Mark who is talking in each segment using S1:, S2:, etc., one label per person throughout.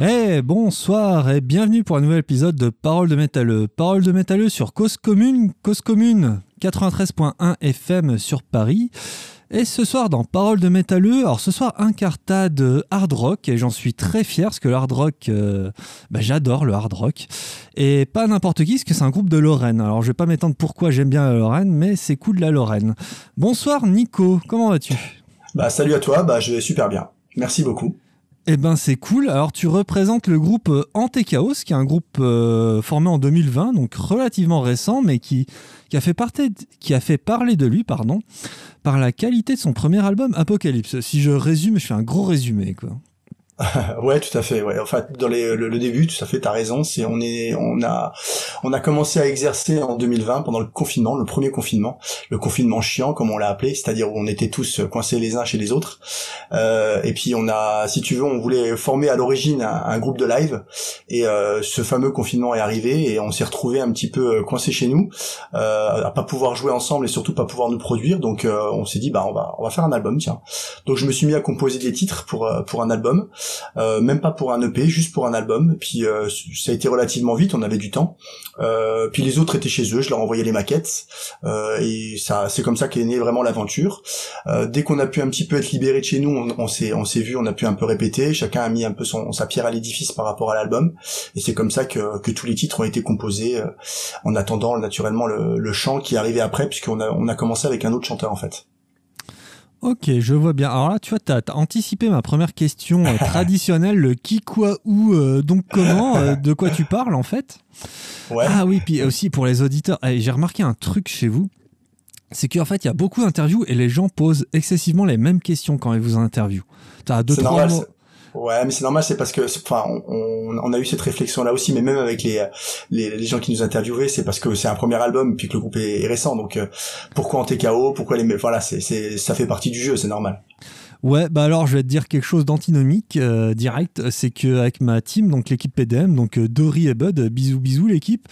S1: Eh bonsoir et bienvenue pour un nouvel épisode de Parole de métalleux. Parole de métalleux sur Cause Commune, Cause Commune 93.1 FM sur Paris. Et ce soir dans Parole de métalleux, alors ce soir un cartade hard rock et j'en suis très fier parce que le hard rock, euh, bah, j'adore le hard rock. Et pas n'importe qui parce que c'est un groupe de Lorraine. Alors je vais pas m'étendre pourquoi j'aime bien la Lorraine, mais c'est cool la Lorraine. Bonsoir Nico, comment vas-tu?
S2: Bah salut à toi, bah je vais super bien. Merci beaucoup.
S1: Eh ben c'est cool. Alors tu représentes le groupe euh, Antechaos, qui est un groupe euh, formé en 2020, donc relativement récent, mais qui, a fait qui a fait parler de lui, pardon, par la qualité de son premier album Apocalypse. Si je résume, je fais un gros résumé, quoi.
S2: ouais, tout à fait. Ouais. Enfin, dans les, le, le, début, tout à fait, t'as raison. C'est on est, on a, on a commencé à exercer en 2020 pendant le confinement, le premier confinement, le confinement chiant comme on l'a appelé, c'est-à-dire où on était tous coincés les uns chez les autres. Euh, et puis on a, si tu veux, on voulait former à l'origine un, groupe de live. Et euh, ce fameux confinement est arrivé et on s'est retrouvé un petit peu coincés chez nous, euh, à pas pouvoir jouer ensemble et surtout pas pouvoir nous produire. Donc euh, on s'est dit, bah on va, on va faire un album, tiens. Donc je me suis mis à composer des titres pour euh, pour un album. Euh, même pas pour un EP, juste pour un album. puis euh, ça a été relativement vite, on avait du temps. Euh, puis les autres étaient chez eux, je leur envoyais les maquettes et ça, c'est comme ça qu'est née vraiment l'aventure. dès qu'on a pu un petit peu être libéré de chez nous, on, s'est, on s'est vu, on a pu un peu répéter. Chacun a mis un peu son, sa pierre à l'édifice par rapport à l'album. Et c'est comme ça que, que tous les titres ont été composés en attendant naturellement le, le chant qui arrivait après, puisqu'on a, on a commencé avec un autre chanteur en fait.
S1: Ok, je vois bien. Alors là, tu vois, tu as, anticipé ma première question euh, traditionnelle, le qui, quoi, où, euh, donc comment, euh, de quoi tu parles en fait?
S2: Ouais.
S1: Ah oui, puis aussi pour les auditeurs, eh, j'ai remarqué un truc chez vous, c'est qu'en fait, il y a beaucoup d'interviews et les gens posent excessivement les mêmes questions quand ils vous interviewent. Tu as deux, trois
S2: normal,
S1: mots.
S2: Ouais, mais c'est normal, c'est parce que, enfin, on, on, a eu cette réflexion-là aussi, mais même avec les, les, gens qui nous interviewaient, c'est parce que c'est un premier album, puis que le groupe est, récent, donc euh, pourquoi en TKO, pourquoi les, voilà, c'est, c'est, ça fait partie du jeu, c'est normal.
S1: Ouais, bah alors je vais te dire quelque chose d'antinomique euh, direct, c'est que avec ma team, donc l'équipe PDM, donc euh, Dory et Bud, bisous bisous l'équipe,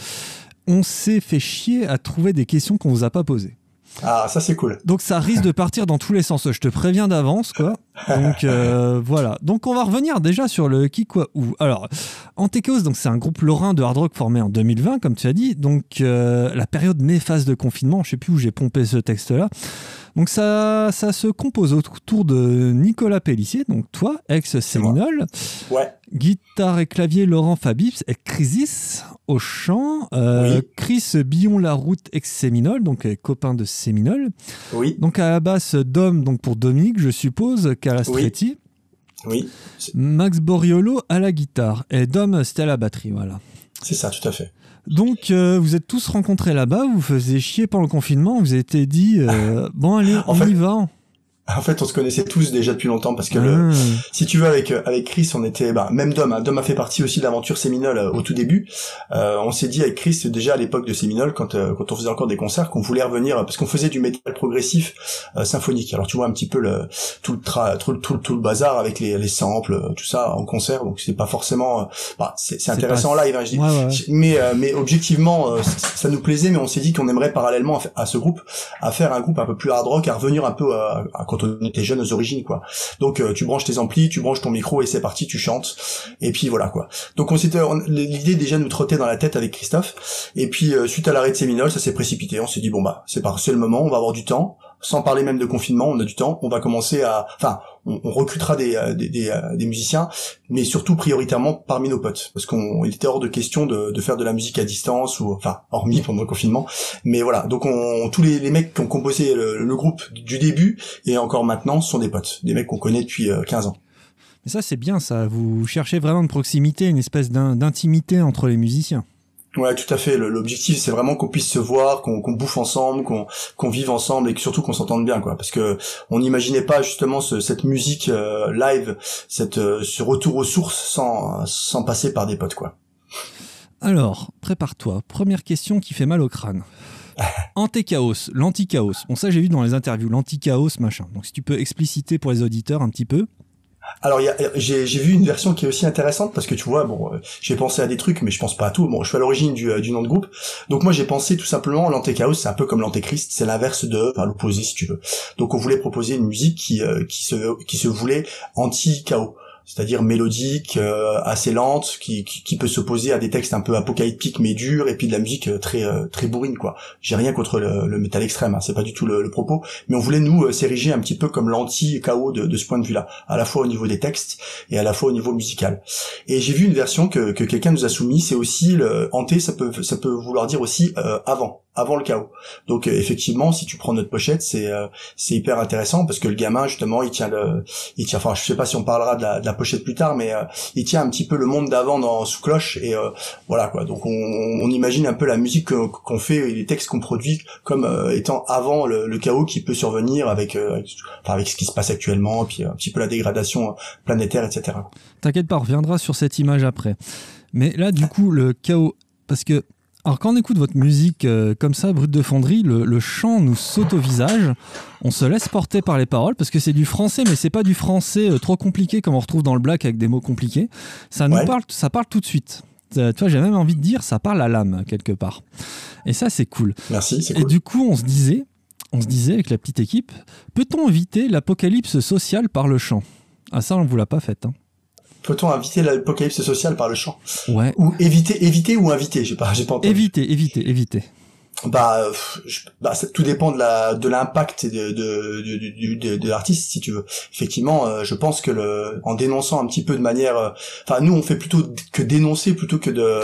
S1: on s'est fait chier à trouver des questions qu'on vous a pas posées.
S2: Ah, ça c'est cool.
S1: Donc ça risque de partir dans tous les sens. Je te préviens d'avance, quoi. Donc euh, voilà. Donc on va revenir déjà sur le qui quoi où. Alors Antekos, donc c'est un groupe lorrain de hard rock formé en 2020, comme tu as dit. Donc euh, la période néfaste de confinement. Je sais plus où j'ai pompé ce texte-là. Donc ça, ça se compose autour de Nicolas Pellissier, donc toi, ex-Séminole.
S2: Ouais.
S1: Guitare et clavier Laurent Fabis, ex-Crisis au chant. Euh,
S2: Oui.
S1: Chris Billon-Laroute, ex-Séminole, donc euh, copain de Séminole.
S2: Oui,
S1: Donc à la basse, Dom, donc pour Dominique, je suppose, Calastretti.
S2: oui,
S1: Max Boriolo à la guitare. Et Dom, c'était à la batterie, voilà.
S2: c'est ça, tout à fait.
S1: Donc, euh, vous êtes tous rencontrés là-bas, vous faisiez chier pendant le confinement, vous étiez dit, euh, bon, allez,
S2: En
S1: on
S2: fait-
S1: y va.
S2: En fait, on se connaissait tous déjà depuis longtemps parce que le,
S1: Ah.
S2: si tu veux avec euh, avec Chris on était bah, même Dom hein, Dom a fait partie aussi de l'aventure Séminole euh, au tout début. Euh, on s'est dit avec Chris déjà à l'époque de Séminole quand euh, quand on faisait encore des concerts qu'on voulait revenir euh, parce qu'on faisait du métal progressif euh, symphonique. Alors tu vois un petit peu le tout le tra- tout, le- tout, le- tout le bazar avec les, les samples tout ça en concert. Donc c'est pas forcément bah, c'est c'est intéressant
S1: pas-
S2: en live hein, je dis.
S1: Ouais, ouais.
S2: mais euh, mais objectivement euh, ça nous plaisait mais on s'est dit qu'on aimerait parallèlement à, ce groupe à faire un groupe un peu plus hard rock à revenir un peu à, à quand on était jeunes aux origines quoi. Donc euh, tu branches tes amplis tu branches ton micro et c'est parti tu chantes. Et puis voilà quoi. Donc on s'était l'idée déjà nous trottait dans la tête avec Christophe. Et puis euh, suite à l'arrêt de Séminole ça s'est précipité. On s'est dit bon bah c'est par c'est le moment on va avoir du temps sans parler même de confinement on a du temps on va commencer à enfin on, on recrutera des, euh, des, des, euh, des musiciens mais surtout prioritairement parmi nos potes parce qu'on il était hors de question de, de faire de la musique à distance ou enfin hormis pendant le confinement mais voilà donc on tous les, les mecs qui ont composé le, le groupe du début et encore maintenant sont des potes des mecs qu'on connaît depuis euh, 15 ans
S1: Mais ça, c'est bien, ça. Vous cherchez vraiment une proximité, une espèce d'in- d'intimité entre les musiciens.
S2: Ouais, tout à fait. L'objectif, c'est vraiment qu'on puisse se voir, qu'on bouffe ensemble, qu'on vive ensemble et que surtout qu'on s'entende bien, quoi. Parce que on n'imaginait pas justement ce- cette musique euh, live, cette euh, ce retour aux sources sans sans passer par des potes, quoi.
S1: Alors, prépare-toi. Première question qui fait mal au crâne. Antéchaos, l'anti-chaos. Bon, ça, j'ai vu dans les interviews, l'anti-chaos, machin. Donc, si tu peux expliciter pour les auditeurs un petit peu.
S2: Alors, j'ai vu une version qui est aussi intéressante parce que tu vois, bon, euh, j'ai pensé à des trucs, mais je pense pas à tout. Bon, je suis à l'origine du, euh, du nom de groupe, donc moi j'ai pensé tout simplement l'antéchaos, c'est un peu comme l'antéchrist, c'est l'inverse de, enfin l'opposé si tu veux. Donc on voulait proposer une musique qui euh, qui se qui se voulait anti-chaos. C'est-à-dire mélodique, euh, assez lente, qui, qui, qui, peut s'opposer à des textes un peu apocalyptiques mais durs, et puis de la musique euh, très euh, très bourrine quoi. J'ai rien contre le, le métal extrême, hein, c'est pas du tout le, propos, mais on voulait nous s'ériger un petit peu comme l'anti-chaos de, de, ce point de vue-là, à la fois au niveau des textes et à la fois au niveau musical. Et j'ai vu une version que, que quelqu'un nous a soumis, c'est aussi le hanté, ça peut ça peut vouloir dire aussi avant avant le chaos. Donc effectivement, si tu prends notre pochette, c'est c'est hyper intéressant parce que le gamin justement, il tient le il tient enfin je sais pas si on parlera de la pochette plus tard, mais euh, il tient un petit peu le monde d'avant dans sous cloche et euh, voilà quoi. Donc on, on, imagine un peu la musique qu'on fait et les textes qu'on produit comme euh, étant avant le, chaos qui peut survenir avec, enfin, avec ce qui se passe actuellement, puis un petit peu la dégradation planétaire, etc.
S1: T'inquiète pas, on reviendra sur cette image après. Mais là, du coup, le chaos, parce que alors quand on écoute votre musique euh, comme ça, brute de fonderie, le, chant nous saute au visage. On se laisse porter par les paroles parce que c'est du français, mais c'est pas du français euh, trop compliqué comme on retrouve dans le black avec des mots compliqués. Ça nous parle, ça parle tout de suite. Euh, tu vois, j'ai même envie de dire, ça parle à l'âme quelque part. Et ça, c'est cool.
S2: Merci.
S1: Cool. Et du coup, on se disait, on se disait avec la petite équipe, peut-on éviter l'apocalypse sociale par le chant? Ah ça, on vous l'a pas fait. Hein.
S2: Peut-on inviter l'apocalypse sociale par le chant?
S1: Ouais.
S2: Ou éviter, éviter ou inviter J'ai pas, j'ai pas entendu.
S1: Éviter, éviter, éviter
S2: bah, bah tout dépend de la de l'impact de de, de, de, l'artiste si tu veux. Effectivement euh, je pense que le en dénonçant un petit peu de manière euh, enfin nous on fait plutôt que dénoncer plutôt que de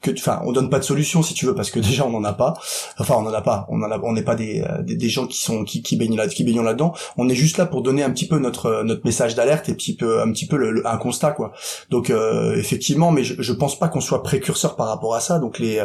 S2: que enfin on donne pas de solution si tu veux parce que déjà on en a pas. Enfin on en a pas. On en a on n'est pas des, euh, des, gens qui sont qui baignent là qui baignent là-dedans. On est juste là pour donner un petit peu notre notre message d'alerte et petit peu un petit peu le, un constat quoi. Donc effectivement mais je, je pense pas qu'on soit précurseur par rapport à ça. Donc les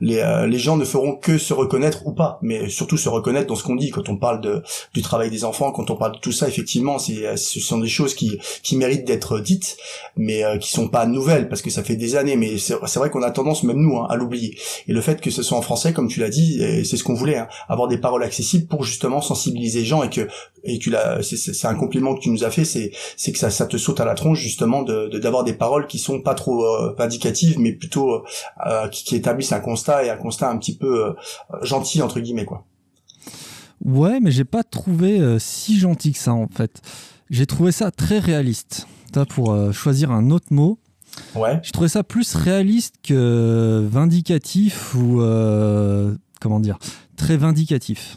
S2: les les gens ne feront que se reconnaître ou pas, mais surtout se reconnaître dans ce qu'on dit quand on parle de du travail des enfants, quand on parle de tout ça. Effectivement, c'est ce sont des choses qui qui méritent d'être dites, mais euh, qui sont pas nouvelles parce que ça fait des années. Mais c'est vrai qu'on a tendance, même nous, hein, à l'oublier. Et le fait que ce soit en français, comme tu l'as dit, c'est ce qu'on voulait, hein, avoir des paroles accessibles pour justement sensibiliser les gens et que et tu l'as, c'est un compliment que tu nous as fait, c'est c'est que ça ça te saute à la tronche justement de d'avoir des paroles qui sont pas trop euh, indicatives, mais plutôt euh, euh, qui, qui, établissent un constat et un constat un petit peu gentil entre guillemets quoi.
S1: Ouais, mais j'ai pas trouvé euh, si gentil que ça en fait. J'ai trouvé ça très réaliste. pour euh, choisir un autre mot.
S2: Ouais.
S1: J'ai trouvé ça plus réaliste que vindicatif ou euh, comment dire, très vindicatif.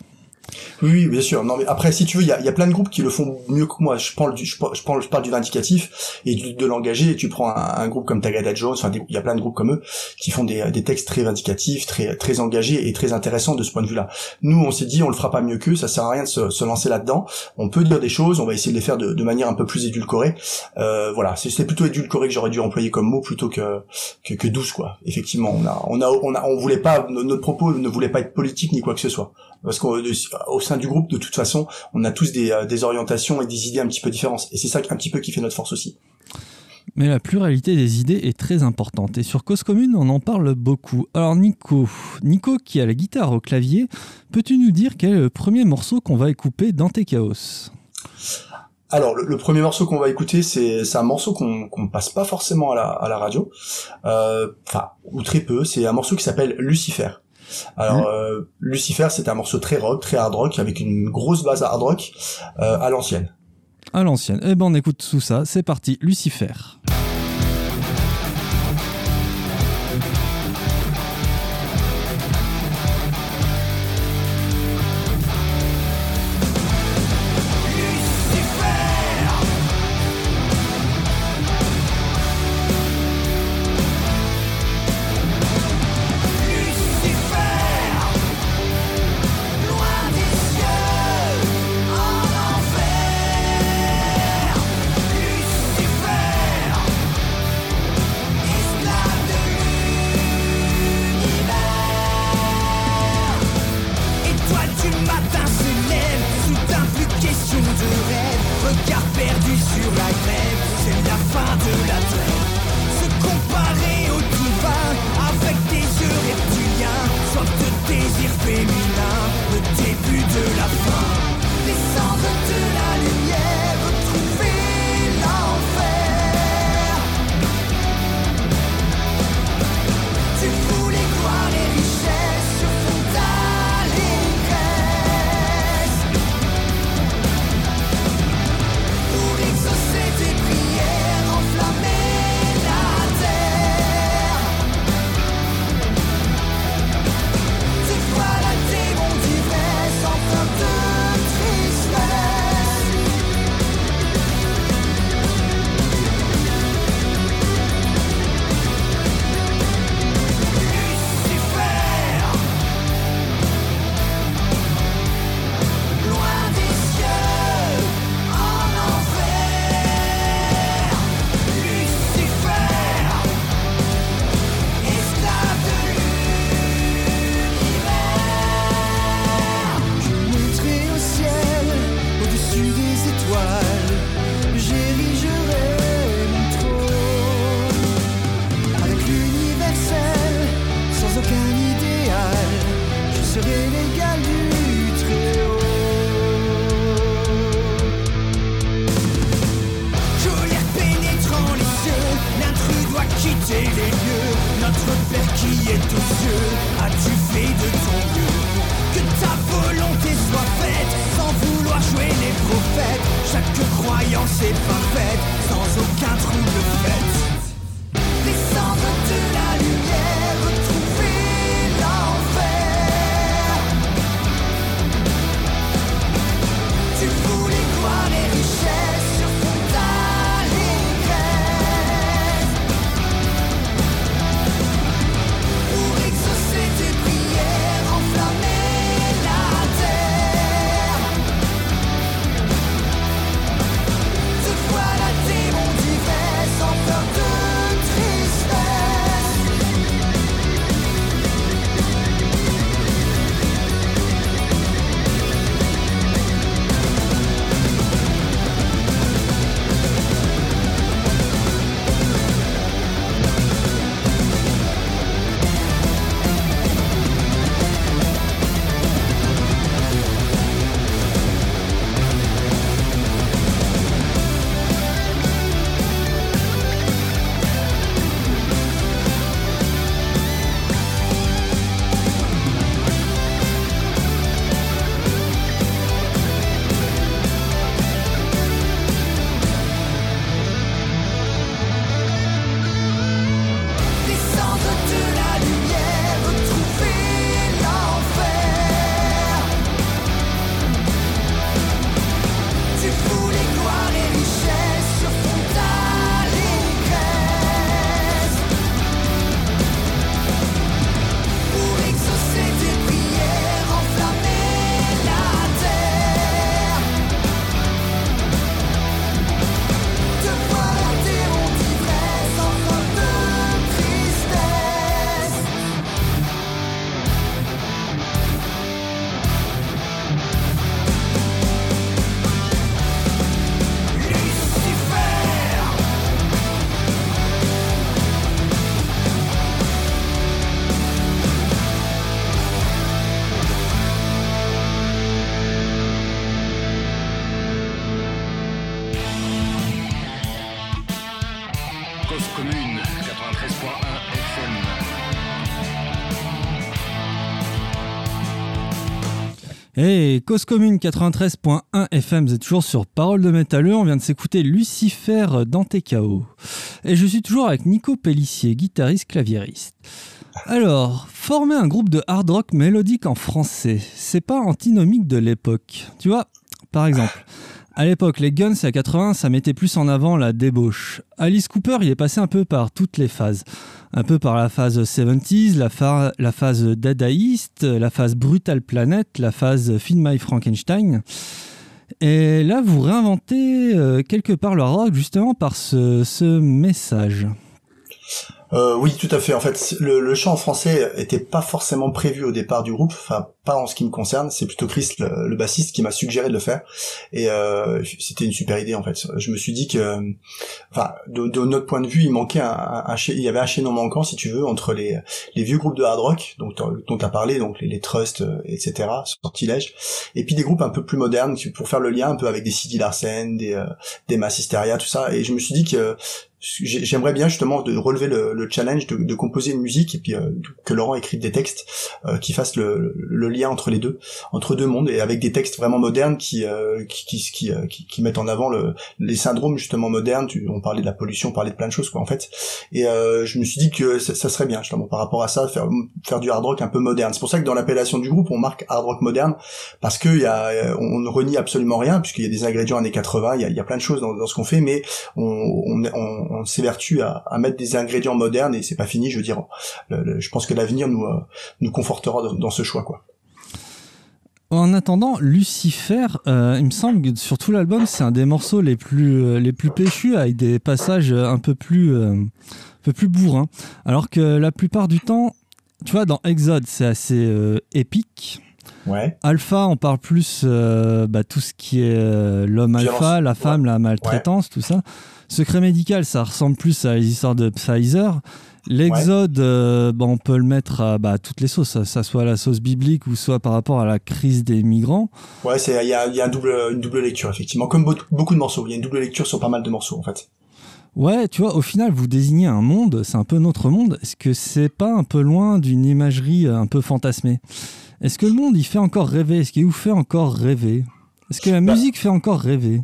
S2: Oui, bien sûr. Non, mais après, si tu veux, il y a, y a, plein de groupes qui le font mieux que moi. Je parle du, je, parle, je parle du vindicatif et de l'engagé. Et tu prends un, groupe comme Tagada Jones. Enfin, il y a plein de groupes comme eux qui font des, des textes très vindicatifs, très, très engagés et très intéressants de ce point de vue-là. Nous, on s'est dit, on le fera pas mieux qu'eux. Ça sert à rien de se, se lancer là-dedans. On peut dire des choses. On va essayer de les faire de, de manière un peu plus édulcorée. Euh, voilà, c'est plutôt édulcoré que j'aurais dû employer comme mot plutôt que, que, que douce, quoi. Effectivement, on a, on a, on a, on voulait pas, notre propos ne voulait pas être politique ni quoi que ce soit parce qu'au sein du groupe, de toute façon, on a tous des, euh, des orientations et des idées un petit peu différentes. Et c'est ça un petit peu qui fait notre force aussi.
S1: Mais la pluralité des idées est très importante. Et sur Cause Commune, on en parle beaucoup. Alors Nico, Nico qui a la guitare au clavier, peux-tu nous dire quel est le premier morceau qu'on va écouter dans tes chaos?
S2: Alors le, premier morceau qu'on va écouter, c'est un morceau qu'on qu'on passe pas forcément à la, à la radio, euh, enfin ou très peu. C'est un morceau qui s'appelle Lucifer. Alors mmh. euh, Lucifer, c'est un morceau très rock, très hard rock, avec une grosse base hard rock euh, à l'ancienne.
S1: À l'ancienne. Eh ben on écoute tout ça. C'est parti, Lucifer. Et Cause Commune 93.1 FM, vous êtes toujours sur Parole de Métalleux. On vient de s'écouter Lucifer dans TKO. Et je suis toujours avec Nico Pellissier, guitariste claviériste. Alors, former un groupe de hard rock mélodique en français, c'est pas antinomique de l'époque. Tu vois, par exemple, à l'époque, les Guns à 80, ça mettait plus en avant la débauche. Alice Cooper, il est passé un peu par toutes les phases. Un peu par la phase 70s, la, phase dadaïste, la phase Brutal Planet, la phase Fin My Frankenstein. Et là, vous réinventez euh, quelque part le rock justement par ce message.
S2: Euh, oui, tout à fait. En fait, le, chant en français était pas forcément prévu au départ du groupe. Enfin, pas en ce qui me concerne. C'est plutôt Chris, le, bassiste, qui m'a suggéré de le faire. Et euh, c'était une super idée en fait. Je me suis dit que, enfin, de, notre point de vue, il manquait un, un, un il y avait un chaînon manquant, si tu veux, entre les, vieux groupes de hard rock, dont tu as parlé, donc les, les Trust, euh, etc., Sortilège, et puis des groupes un peu plus modernes pour faire le lien un peu avec des Sidi Larsen, des, euh, des tout ça. Et je me suis dit que j'aimerais bien justement de relever le, le challenge de, de composer une musique et puis euh, que Laurent écrive des textes euh, qui fassent le, le lien entre les deux, entre deux mondes et avec des textes vraiment modernes qui euh, qui, qui, qui, euh, qui- qui mettent en avant le, les syndromes justement modernes. Tu, on parlait de la pollution, on parlait de plein de choses quoi en fait. Et euh, je me suis dit que ça, serait bien justement par rapport à ça faire faire du hard rock un peu moderne. C'est pour ça que dans l'appellation du groupe on marque hard rock moderne parce que y a euh, on ne renie absolument rien puisqu'il y a des ingrédients années 80, il y a, y a plein de choses dans, dans ce qu'on fait, mais on, on, on, on s'évertue à, à mettre des ingrédients modernes et c'est pas fini. Je veux dire, le- le- je pense que l'avenir nous euh, nous confortera dans, dans ce choix quoi.
S1: En attendant, Lucifer, euh, il me semble que sur tout l'album, c'est un des morceaux les plus, euh, les plus péchus, avec des passages un peu plus, euh, un peu plus bourrins. Alors que la plupart du temps, tu vois, dans Exode, c'est assez euh, épique.
S2: Ouais.
S1: Alpha, on parle plus bah, tout ce qui est l'homme alpha, la femme, la maltraitance, tout ça. Secret médical, ça ressemble plus à les histoires de Pfizer. L'exode, euh, bah, on peut le mettre à bah, toutes les sauces, ça, ça soit la sauce biblique ou soit par rapport à la crise des migrants.
S2: Ouais, il y a, il y a un double, une double lecture effectivement, comme beau- beaucoup de morceaux. Il y a une double lecture sur pas mal de morceaux en fait.
S1: Ouais, tu vois, au final, vous désignez un monde, c'est un peu notre monde. Est-ce que c'est pas un peu loin d'une imagerie euh, un peu fantasmée? Est-ce que le monde, il fait encore rêver? Est-ce qu'il vous fait encore rêver? Est-ce que la
S2: Bah.
S1: musique fait encore rêver?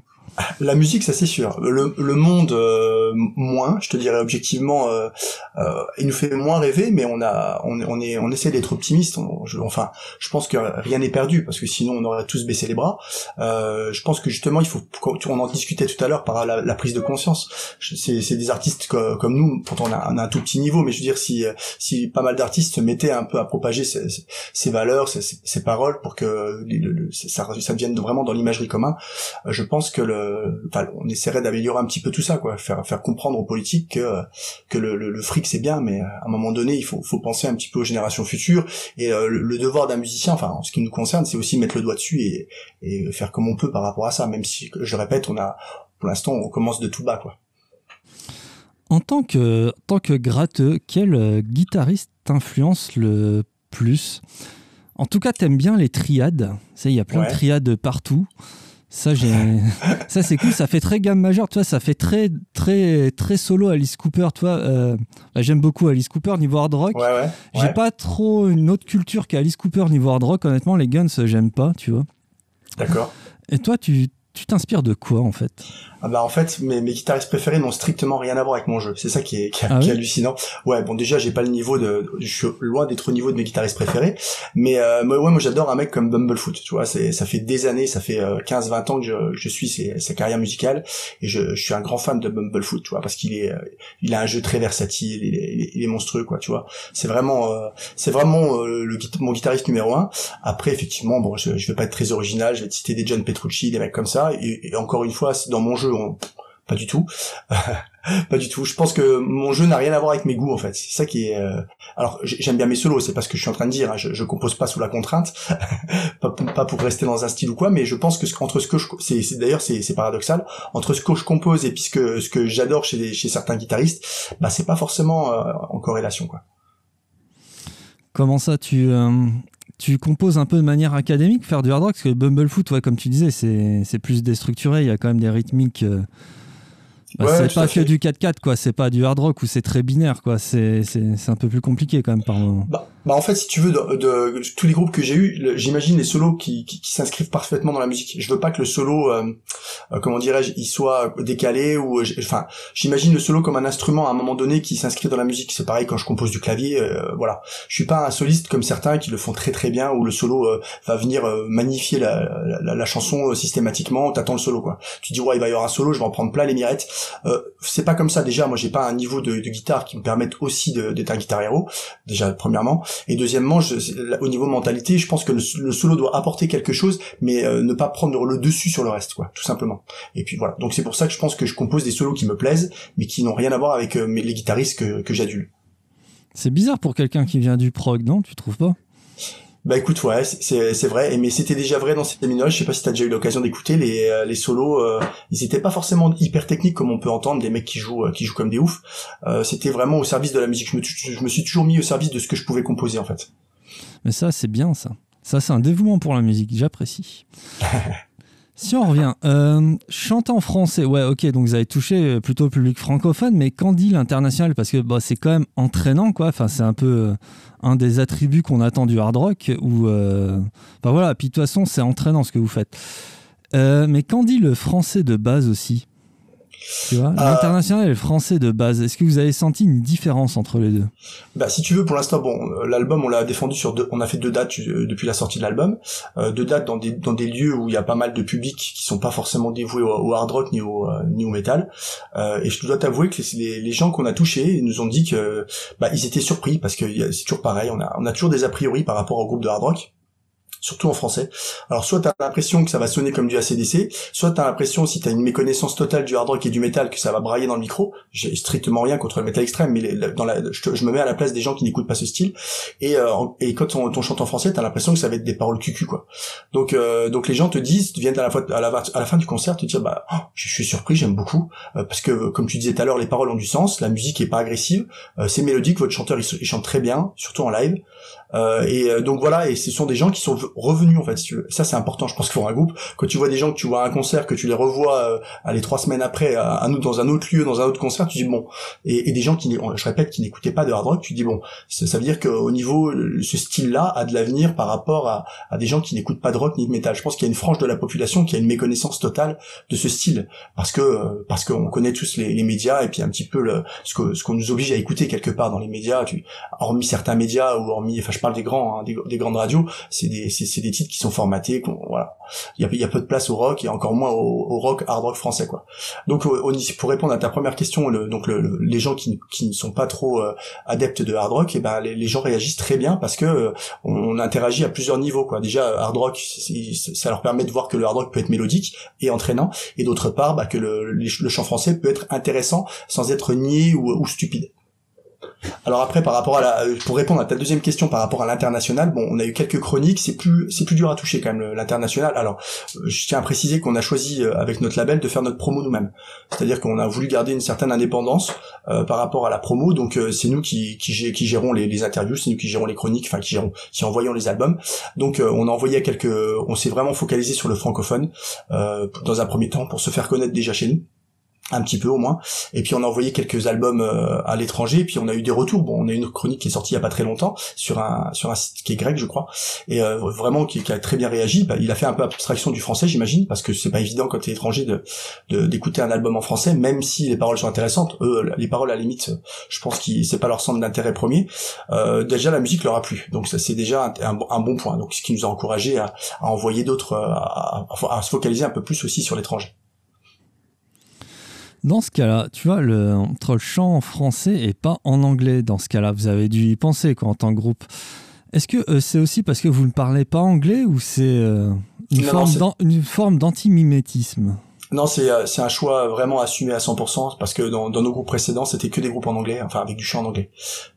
S2: La musique, ça c'est sûr. Le, le monde euh, moins, je te dirais objectivement, euh, euh, il nous fait moins rêver, mais on a, on, on est, on essaie d'être optimiste. Je- enfin, je pense que rien n'est perdu parce que sinon on aurait tous baissé les bras. Euh, je pense que justement, il faut, on en discutait tout à l'heure par la, la prise de conscience. C'est, des artistes co- comme nous, pourtant on a, on a un tout petit niveau, mais je veux dire si, si pas mal d'artistes se mettaient un peu à propager ces, ces- valeurs, ces, ces- ces paroles pour que le- le- ça, ça devienne vraiment dans l'imagerie commune, euh, je pense que le, enfin, on essaierait d'améliorer un petit peu tout ça, quoi, faire faire comprendre aux politiques que que le, le, le fric c'est bien, mais à un moment donné, il faut faut penser un petit peu aux générations futures et euh, le, le devoir d'un musicien, enfin, en ce qui nous concerne, c'est aussi mettre le doigt dessus et et faire comme on peut par rapport à ça, même si je répète, on a pour l'instant on commence de tout bas, quoi.
S1: En tant que, en tant que gratteux, quel euh, guitariste t'influence le plus? En tout cas, t'aimes bien les triades. Tu sais, il y a plein
S2: Ouais.
S1: de triades partout. Ça, j'ai, ça c'est cool. Ça fait très gamme majeure. Tu vois, ça fait très, très, très solo Alice Cooper. Tu vois, euh, bah, j'aime beaucoup Alice Cooper niveau hard rock.
S2: Ouais, ouais.
S1: J'ai pas trop une autre culture qu'Alice Cooper niveau hard rock. Honnêtement, les Guns, j'aime pas. Tu vois.
S2: D'accord.
S1: Et toi, tu, tu t'inspires de quoi en fait?
S2: Ah bah en fait mes, mes guitaristes préférés n'ont strictement rien à voir avec mon jeu. C'est ça qui est, qui
S1: Ah
S2: qui est
S1: oui
S2: hallucinant. Ouais bon déjà j'ai pas le niveau de, je suis loin d'être au niveau de mes guitaristes préférés, mais euh, moi, ouais moi j'adore un mec comme Bumblefoot. Tu vois c'est ça fait des années, ça fait 15-20 ans que je, je suis ses, sa carrière musicale et je, je suis un grand fan de Bumblefoot. Tu vois parce qu'il est euh, il a un jeu très versatile, il est, il est, il est monstrueux quoi. Tu vois c'est vraiment euh, c'est vraiment euh, le mon guitariste numéro un. Après effectivement bon je, je vais pas être très original, je vais te citer des John Petrucci, des mecs comme ça et, encore une fois dans mon jeu pas du tout. pas du tout. Je pense que mon jeu n'a rien à voir avec mes goûts en fait. C'est ça qui est. euh, Alors j'aime bien mes solos, c'est pas ce que je suis en train de dire. hein. Je, compose pas sous la contrainte, pas, pour, rester dans un style ou quoi, mais je pense que ce- entre ce que je, c'est, d'ailleurs c'est, paradoxal, entre ce que je compose et puis ce que, j'adore chez, chez certains guitaristes, bah c'est pas forcément euh, en corrélation quoi.
S1: Comment ça, tu, euh, tu composes un peu de manière académique, faire du hard rock Parce que Bumblefoot, ouais, comme tu disais, c'est c'est plus déstructuré. Il y a quand même des rythmiques. euh, bah,
S2: Ouais,
S1: c'est pas que
S2: fait.
S1: du 4-4, quoi. C'est pas du hard rock où c'est très binaire, quoi. C'est c'est- c'est un peu plus compliqué quand même par moment.
S2: Bah, bah en fait, si tu veux, de, de- tous les groupes que j'ai eu, j'imagine les solos qui, qui, qui s'inscrivent parfaitement dans la musique. Je veux pas que le solo, euh, euh, comment dirais-je, il soit décalé ou, enfin, j'imagine le solo comme un instrument à un moment donné qui s'inscrit dans la musique. C'est pareil quand je compose du clavier, euh, voilà. Je suis pas un soliste comme certains qui le font très très bien où le solo euh, va venir euh, magnifier la, la, la chanson euh, systématiquement. T'attends le solo quoi. Tu dis ouais, il va y avoir un solo, je vais en prendre plein les mirettes. C'est pas comme ça déjà. Moi, j'ai pas un niveau de, de guitare qui me permette aussi de- d'être un guitar héros. Déjà premièrement. Et deuxièmement, au niveau mentalité, je pense que le, solo doit apporter quelque chose, mais euh, ne pas prendre le dessus sur le reste, quoi, tout simplement. Et puis voilà. Donc c'est pour ça que je pense que je compose des solos qui me plaisent, mais qui n'ont rien à voir avec euh, les guitaristes que, que j'adule.
S1: C'est bizarre pour quelqu'un qui vient du prog, non? Tu trouves pas?
S2: Bah écoute, ouais, c'est- vrai, mais c'était déjà vrai dans ces minoles. Je sais pas si t'as déjà eu l'occasion d'écouter les euh, les solos. euh, ils étaient pas forcément hyper techniques comme on peut entendre des mecs qui jouent euh, qui jouent comme des oufs. Euh, c'était vraiment au service de la musique. Je me, je me suis toujours mis au service de ce que je pouvais composer en fait.
S1: Mais ça, c'est bien, ça. Ça, c'est un dévouement pour la musique. J'apprécie. Si on revient, euh, chanter en français, ouais, ok, donc vous avez touché euh, plutôt le public francophone, mais qu'en dit l'international? Parce que bah, c'est quand même entraînant, quoi. Enfin, c'est un peu euh, un des attributs qu'on attend du hard rock. Ou, enfin voilà, puis de toute façon, c'est entraînant ce que vous faites. Mais qu'en dit le français de base aussi? Tu vois, l'international et le français de base. Est-ce que vous avez senti une différence entre les deux?
S2: Bah si tu veux pour l'instant bon euh, l'album on l'a défendu sur deux on a fait deux dates euh, depuis la sortie de l'album. Euh, deux dates dans des dans des lieux où il y a pas mal de publics qui sont pas forcément dévoués au, au hard rock ni au euh, ni au metal euh, et je dois t'avouer que les, les gens qu'on a touchés nous ont dit que bah ils étaient surpris parce que c'est toujours pareil on a on a toujours des a priori par rapport au groupe de hard rock surtout en français. Alors soit t'as l'impression que ça va sonner comme du ACDC, soit t'as l'impression si t'as une méconnaissance totale du hard rock et du métal que ça va brailler dans le micro. J'ai strictement rien contre le métal extrême, mais dans la, je, me mets à la place des gens qui n'écoutent pas ce style. Et, euh, et quand on, chante en français, t'as l'impression que ça va être des paroles cucu quoi. Donc euh, donc les gens te disent, viennent à la fois à la, à la fin du concert te dire bah oh, je suis surpris, j'aime beaucoup euh, parce que comme tu disais tout à l'heure, les paroles ont du sens, la musique est pas agressive, euh, c'est mélodique, votre chanteur il chante très bien, surtout en live. Euh, et euh, donc voilà, et ce sont des gens qui sont revenus en fait. si tu veux. Ça c'est important, je pense, pour un groupe. Quand tu vois des gens que tu vois à un concert, que tu les revois, euh, allez trois semaines après, à, à nous dans un autre lieu, dans un autre concert, tu dis bon. Et, et des gens qui, je répète, qui n'écoutaient pas de hard rock, tu dis bon. Ça, veut dire qu'au niveau, ce style-là a de l'avenir par rapport à, à des gens qui n'écoutent pas de rock ni de métal. Je pense qu'il y a une frange de la population qui a une méconnaissance totale de ce style, parce que euh, parce qu'on connaît tous les, les médias et puis un petit peu le, ce que ce qu'on nous oblige à écouter quelque part dans les médias. Tu, hormis certains médias ou hormis, enfin je parle des grands, hein, des, des grandes radios, c'est des c'est, des titres qui sont formatés, qu'on- voilà. Il y a, peu de place au rock et encore moins au, rock hard rock français quoi. Donc pour répondre à ta première question, les gens qui, ne sont pas trop euh, adeptes de hard rock, et ben les, gens réagissent très bien parce que euh, on, interagit à plusieurs niveaux quoi. Déjà hard rock, ça leur permet de voir que le hard rock peut être mélodique et entraînant, et d'autre part bah, que le, chant français peut être intéressant sans être ou, ou stupide. Alors après, par rapport à la, euh, pour répondre à ta deuxième question par rapport à l'international, bon, on a eu quelques chroniques, c'est plus, c'est plus dur à toucher quand même l'international. Alors, euh, je tiens à préciser qu'on a choisi euh, avec notre label de faire notre promo nous-mêmes. C'est-à-dire qu'on a voulu garder une certaine indépendance par rapport à la promo. Donc c'est nous qui, qui, qui gérons les, interviews, c'est nous qui gérons les chroniques, enfin qui gérons, qui envoyons les albums. Donc on a envoyé quelques, on s'est vraiment focalisé sur le francophone dans un premier temps pour se faire connaître déjà chez nous un petit peu au moins. Et puis on a envoyé quelques albums euh, à l'étranger. Et puis on a eu des retours. Bon on a une chronique qui est sortie il y a pas très longtemps sur un sur un site qui est grec je crois. Et euh, vraiment qui, a très bien réagi. Bah, il a fait un peu abstraction du français j'imagine parce que c'est pas évident quand t'es étranger de d'écouter un album en français même si les paroles sont intéressantes. Eux les paroles à la limite je pense que c'est pas leur centre d'intérêt premier. Euh, déjà la musique leur a plu. Donc ça c'est déjà un, bon- point. Donc ce qui nous a encouragé à, envoyer d'autres à se focaliser un peu plus aussi sur l'étranger
S1: Dans ce cas-là, tu vois, le, entre le chant en français et pas en anglais, dans ce cas-là, vous avez dû y penser quoi, en tant que groupe. Est-ce que euh, c'est aussi parce que vous ne parlez pas anglais ou c'est euh, une, forme une forme d'antimimétisme?
S2: Non, c'est euh, c'est un choix vraiment assumé à 100% parce que dans, dans nos groupes précédents, c'était que des groupes en anglais, enfin avec du chant en anglais.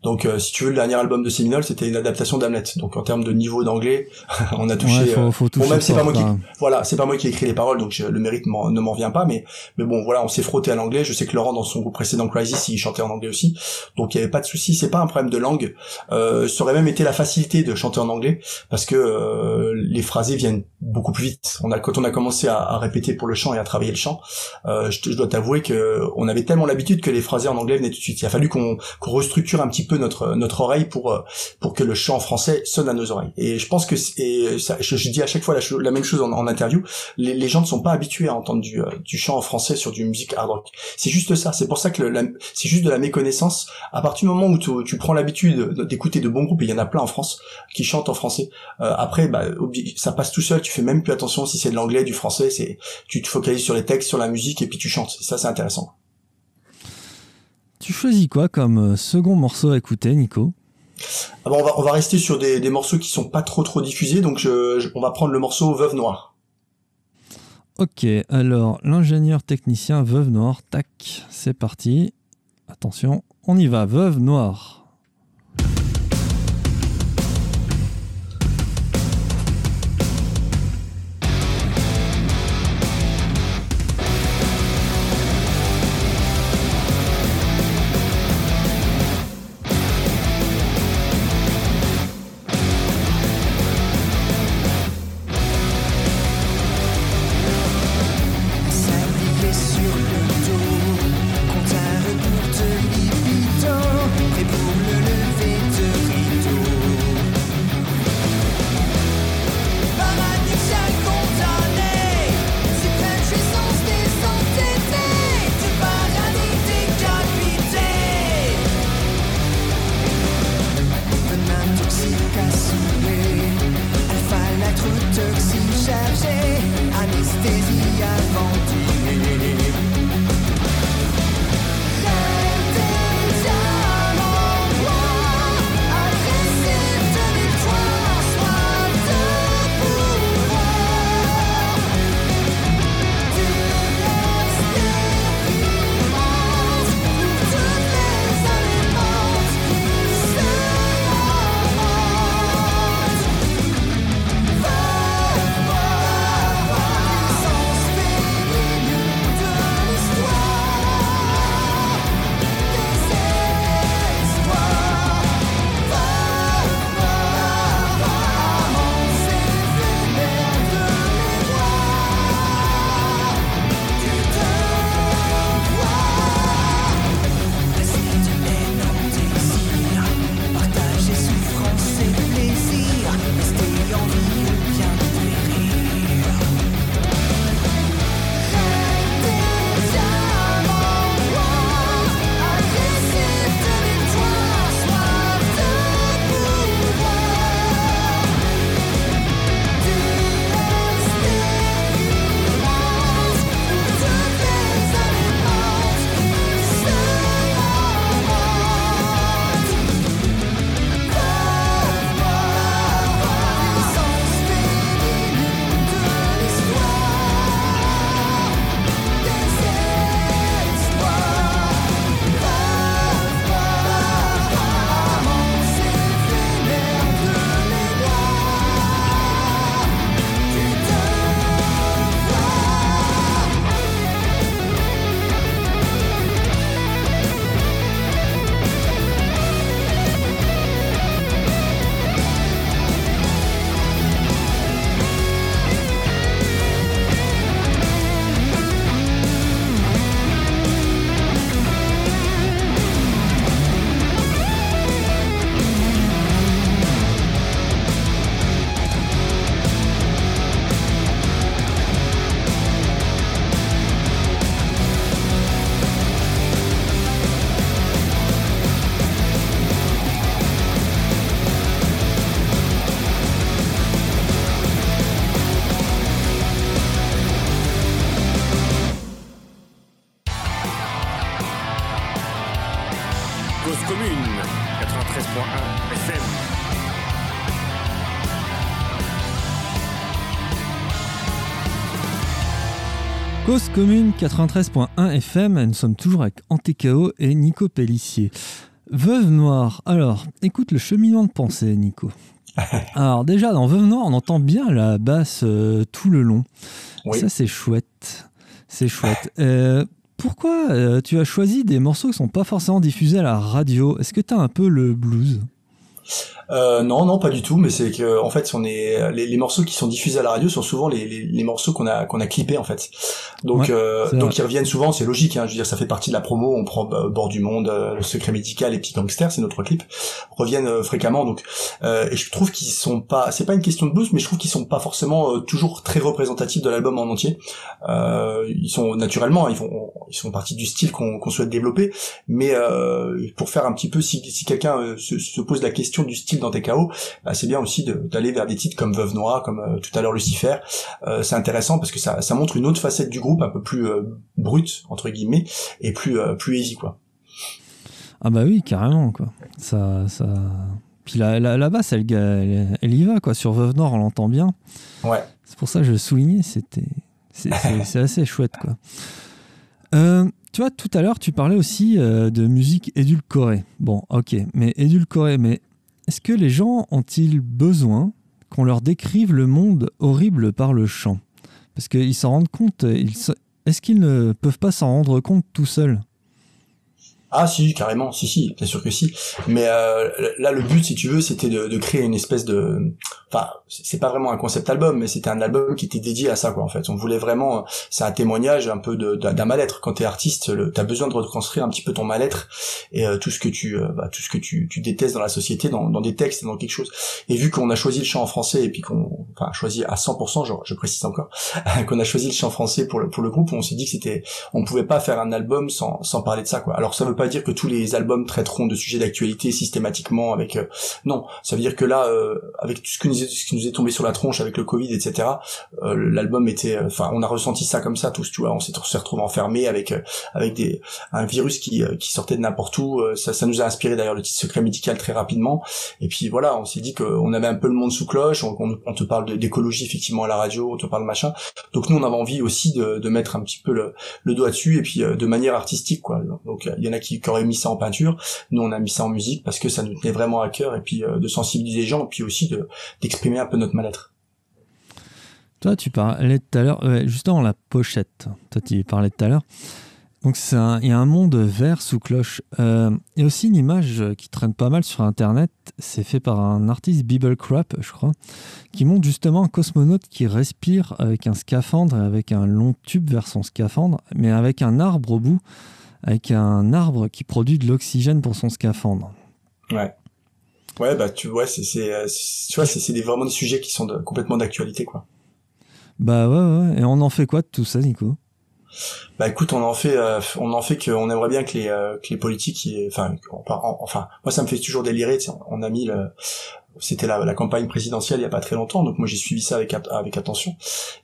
S2: Donc euh, si tu veux, le dernier album de Seminole, c'était une adaptation d'Hamlet. Donc en termes de niveau d'anglais, on a touché.
S1: Ouais, faut,
S2: euh, bon, même c'est pas moi qui, voilà, c'est pas moi qui ai écrit les paroles, donc je- le mérite ne m'en vient pas. Mais mais bon, voilà, on s'est frotté à l'anglais. Je sais que Laurent dans son groupe précédent Crisis, il chantait en anglais aussi, donc il y avait pas de souci. C'est pas un problème de langue. Euh, ça aurait même été la facilité de chanter en anglais parce que euh, les phrasés viennent beaucoup plus vite. On a quand on a commencé à, à répéter pour le chant et à travailler le chant, euh, je, dois t'avouer que on avait tellement l'habitude que les phrasés en anglais venaient tout de suite. Il a fallu qu'on restructure un petit peu notre notre oreille pour euh, pour que le chant français sonne à nos oreilles. Et je pense que et ça, je, dis à chaque fois la, même chose en, interview. Les, gens ne sont pas habitués à entendre du, euh, du chant en français sur du musique hard rock. C'est juste ça. C'est pour ça que c'est juste de la méconnaissance. À partir du moment où tu, prends l'habitude d'écouter de bons groupes, et il y en a plein en France qui chantent en français. après, bah, ça passe tout seul. Tu fais même plus attention si c'est de l'anglais, du français. C'est tu te focalises sur les textes, sur la musique et puis tu chantes. Et ça, c'est intéressant.
S1: Tu choisis quoi comme euh, second morceau à écouter, Nico?
S2: Ah bon, on va on va rester sur des, des morceaux qui sont pas trop trop diffusés. Donc je, je- on va prendre le morceau Veuve Noire.
S1: Ok, alors l'ingénieur technicien Veuve Noire, tac, c'est parti. Attention, on y va, Veuve Noire. Commune 93.1 FM, nous sommes toujours avec Antécao et Nico Pellissier. Veuve Noire, alors écoute le cheminement de pensée Nico. Alors déjà dans Veuve Noire on entend bien la basse euh, tout le long.
S2: Oui.
S1: Ça c'est chouette. C'est chouette. Euh, pourquoi euh, tu as choisi des morceaux qui sont pas forcément diffusés à la radio? Est-ce que tu as un peu le blues?
S2: Euh, non, non, pas du tout. Mais c'est que en fait, on est les, les morceaux qui sont diffusés à la radio sont souvent les, les, les morceaux qu'on a qu'on a clippés en fait. Donc
S1: Ouais,
S2: euh, donc ils reviennent souvent. C'est logique. Hein, je veux dire, ça fait partie de la promo. On prend euh, bord du monde, euh, le secret médical et Petit Gangster, c'est notre clip. Reviennent euh, fréquemment. Donc euh, et je trouve qu'ils sont pas. C'est pas une question de blues, mais je trouve qu'ils sont pas forcément euh, toujours très représentatifs de l'album en entier. Euh, ils sont naturellement, ils font ils font partie du style qu'on souhaite développer. Mais euh, pour faire un petit peu, si, si quelqu'un se, se pose la question du style dans TKO, bah, c'est bien aussi de- d'aller vers des titres comme Veuve Noire, comme euh, tout à l'heure Lucifer. Euh, c'est intéressant parce que ça, ça montre une autre facette du groupe, un peu plus euh, brute entre guillemets, et plus plus easy quoi.
S1: Ah bah oui, carrément quoi. Ça, ça... Puis la, la, la basse, elle, elle, elle y va quoi. Sur Veuve Noire, on l'entend bien.
S2: Ouais.
S1: C'est pour ça que je soulignais, c'était... C'est assez chouette quoi. Euh, tu vois, tout à l'heure, tu parlais aussi euh, de musique édulcorée. Bon, ok, mais édulcorée, mais est-ce que les gens ont-ils besoin qu'on leur décrive le monde horrible par le chant? Parce qu'ils s'en rendent compte, est-ce qu'ils ne peuvent pas s'en rendre compte tout seuls?
S2: Ah si, carrément, si, si, bien sûr que si. Mais euh, là, le but, si tu veux, c'était de, de créer une espèce de... Enfin, c'est pas vraiment un concept album, mais c'était un album qui était dédié à ça, quoi, en fait. On voulait vraiment... euh, C'est un témoignage un peu d'un mal-être. Quand t'es artiste, t'as besoin de reconstruire un petit peu ton mal-être et euh, tout ce que tu euh, bah, tout ce que tu, tu détestes dans la société, dans, dans des textes et dans quelque chose. Et vu qu'on a choisi le chant en français et puis qu'on... Enfin, choisi à 100%, genre, je précise encore, qu'on a choisi le chant français pour le, pour le groupe, on s'est dit que c'était... On pouvait pas faire un album sans, sans parler de ça, quoi. Alors, ça veut dire que tous les albums traiteront de sujets d'actualité systématiquement avec euh, non. Ça veut dire que là euh, avec tout ce, nous ce qui nous est tombé sur la tronche avec le covid etc euh, l'album était euh, enfin on a ressenti ça comme ça tous tu vois. On s'est retrouvés enfermés avec euh, avec des un virus qui euh, qui sortait de n'importe où. Ça ça nous a inspiré d'ailleurs le titre secret médical très rapidement. Et puis voilà on s'est dit qu'on avait un peu le monde sous cloche. On, on- on te parle d'écologie effectivement à la radio on te parle machin. Donc nous on avait envie aussi de, de mettre un petit peu le, le doigt dessus et puis de manière artistique quoi. Donc il y en a qui, qui auraient mis ça en peinture nous on a mis ça en musique parce que ça nous tenait vraiment à cœur et puis euh, de sensibiliser les gens et puis aussi de d'exprimer un peu notre mal-être
S1: Toi, tu parlais tout à l'heure, ouais, justement, la pochette. Toi, tu parlais tout à l'heure. Donc, il y a un monde vert sous cloche. Euh, a aussi une image qui traîne pas mal sur Internet. C'est fait par un artiste, Bible je crois, qui montre justement un cosmonaute qui respire avec un scaphandre et avec un long tube vers son scaphandre, mais avec un arbre au bout, avec un arbre qui produit de l'oxygène pour son scaphandre.
S2: ouais ouais bah tu vois c'est c'est euh, tu vois c'est vraiment des sujets qui sont de- complètement d'actualité quoi
S1: Bah ouais, ouais. Et on en fait quoi de tout ça, Nico
S2: Bah écoute, on en fait, euh, on en fait qu'on aimerait bien que les, euh, que les politiques, y- enfin, en- en- enfin, moi ça me fait toujours délirer. tu sais, On a mis le, c'était la, la campagne présidentielle il y a pas très longtemps, donc moi j'ai suivi ça avec avec attention.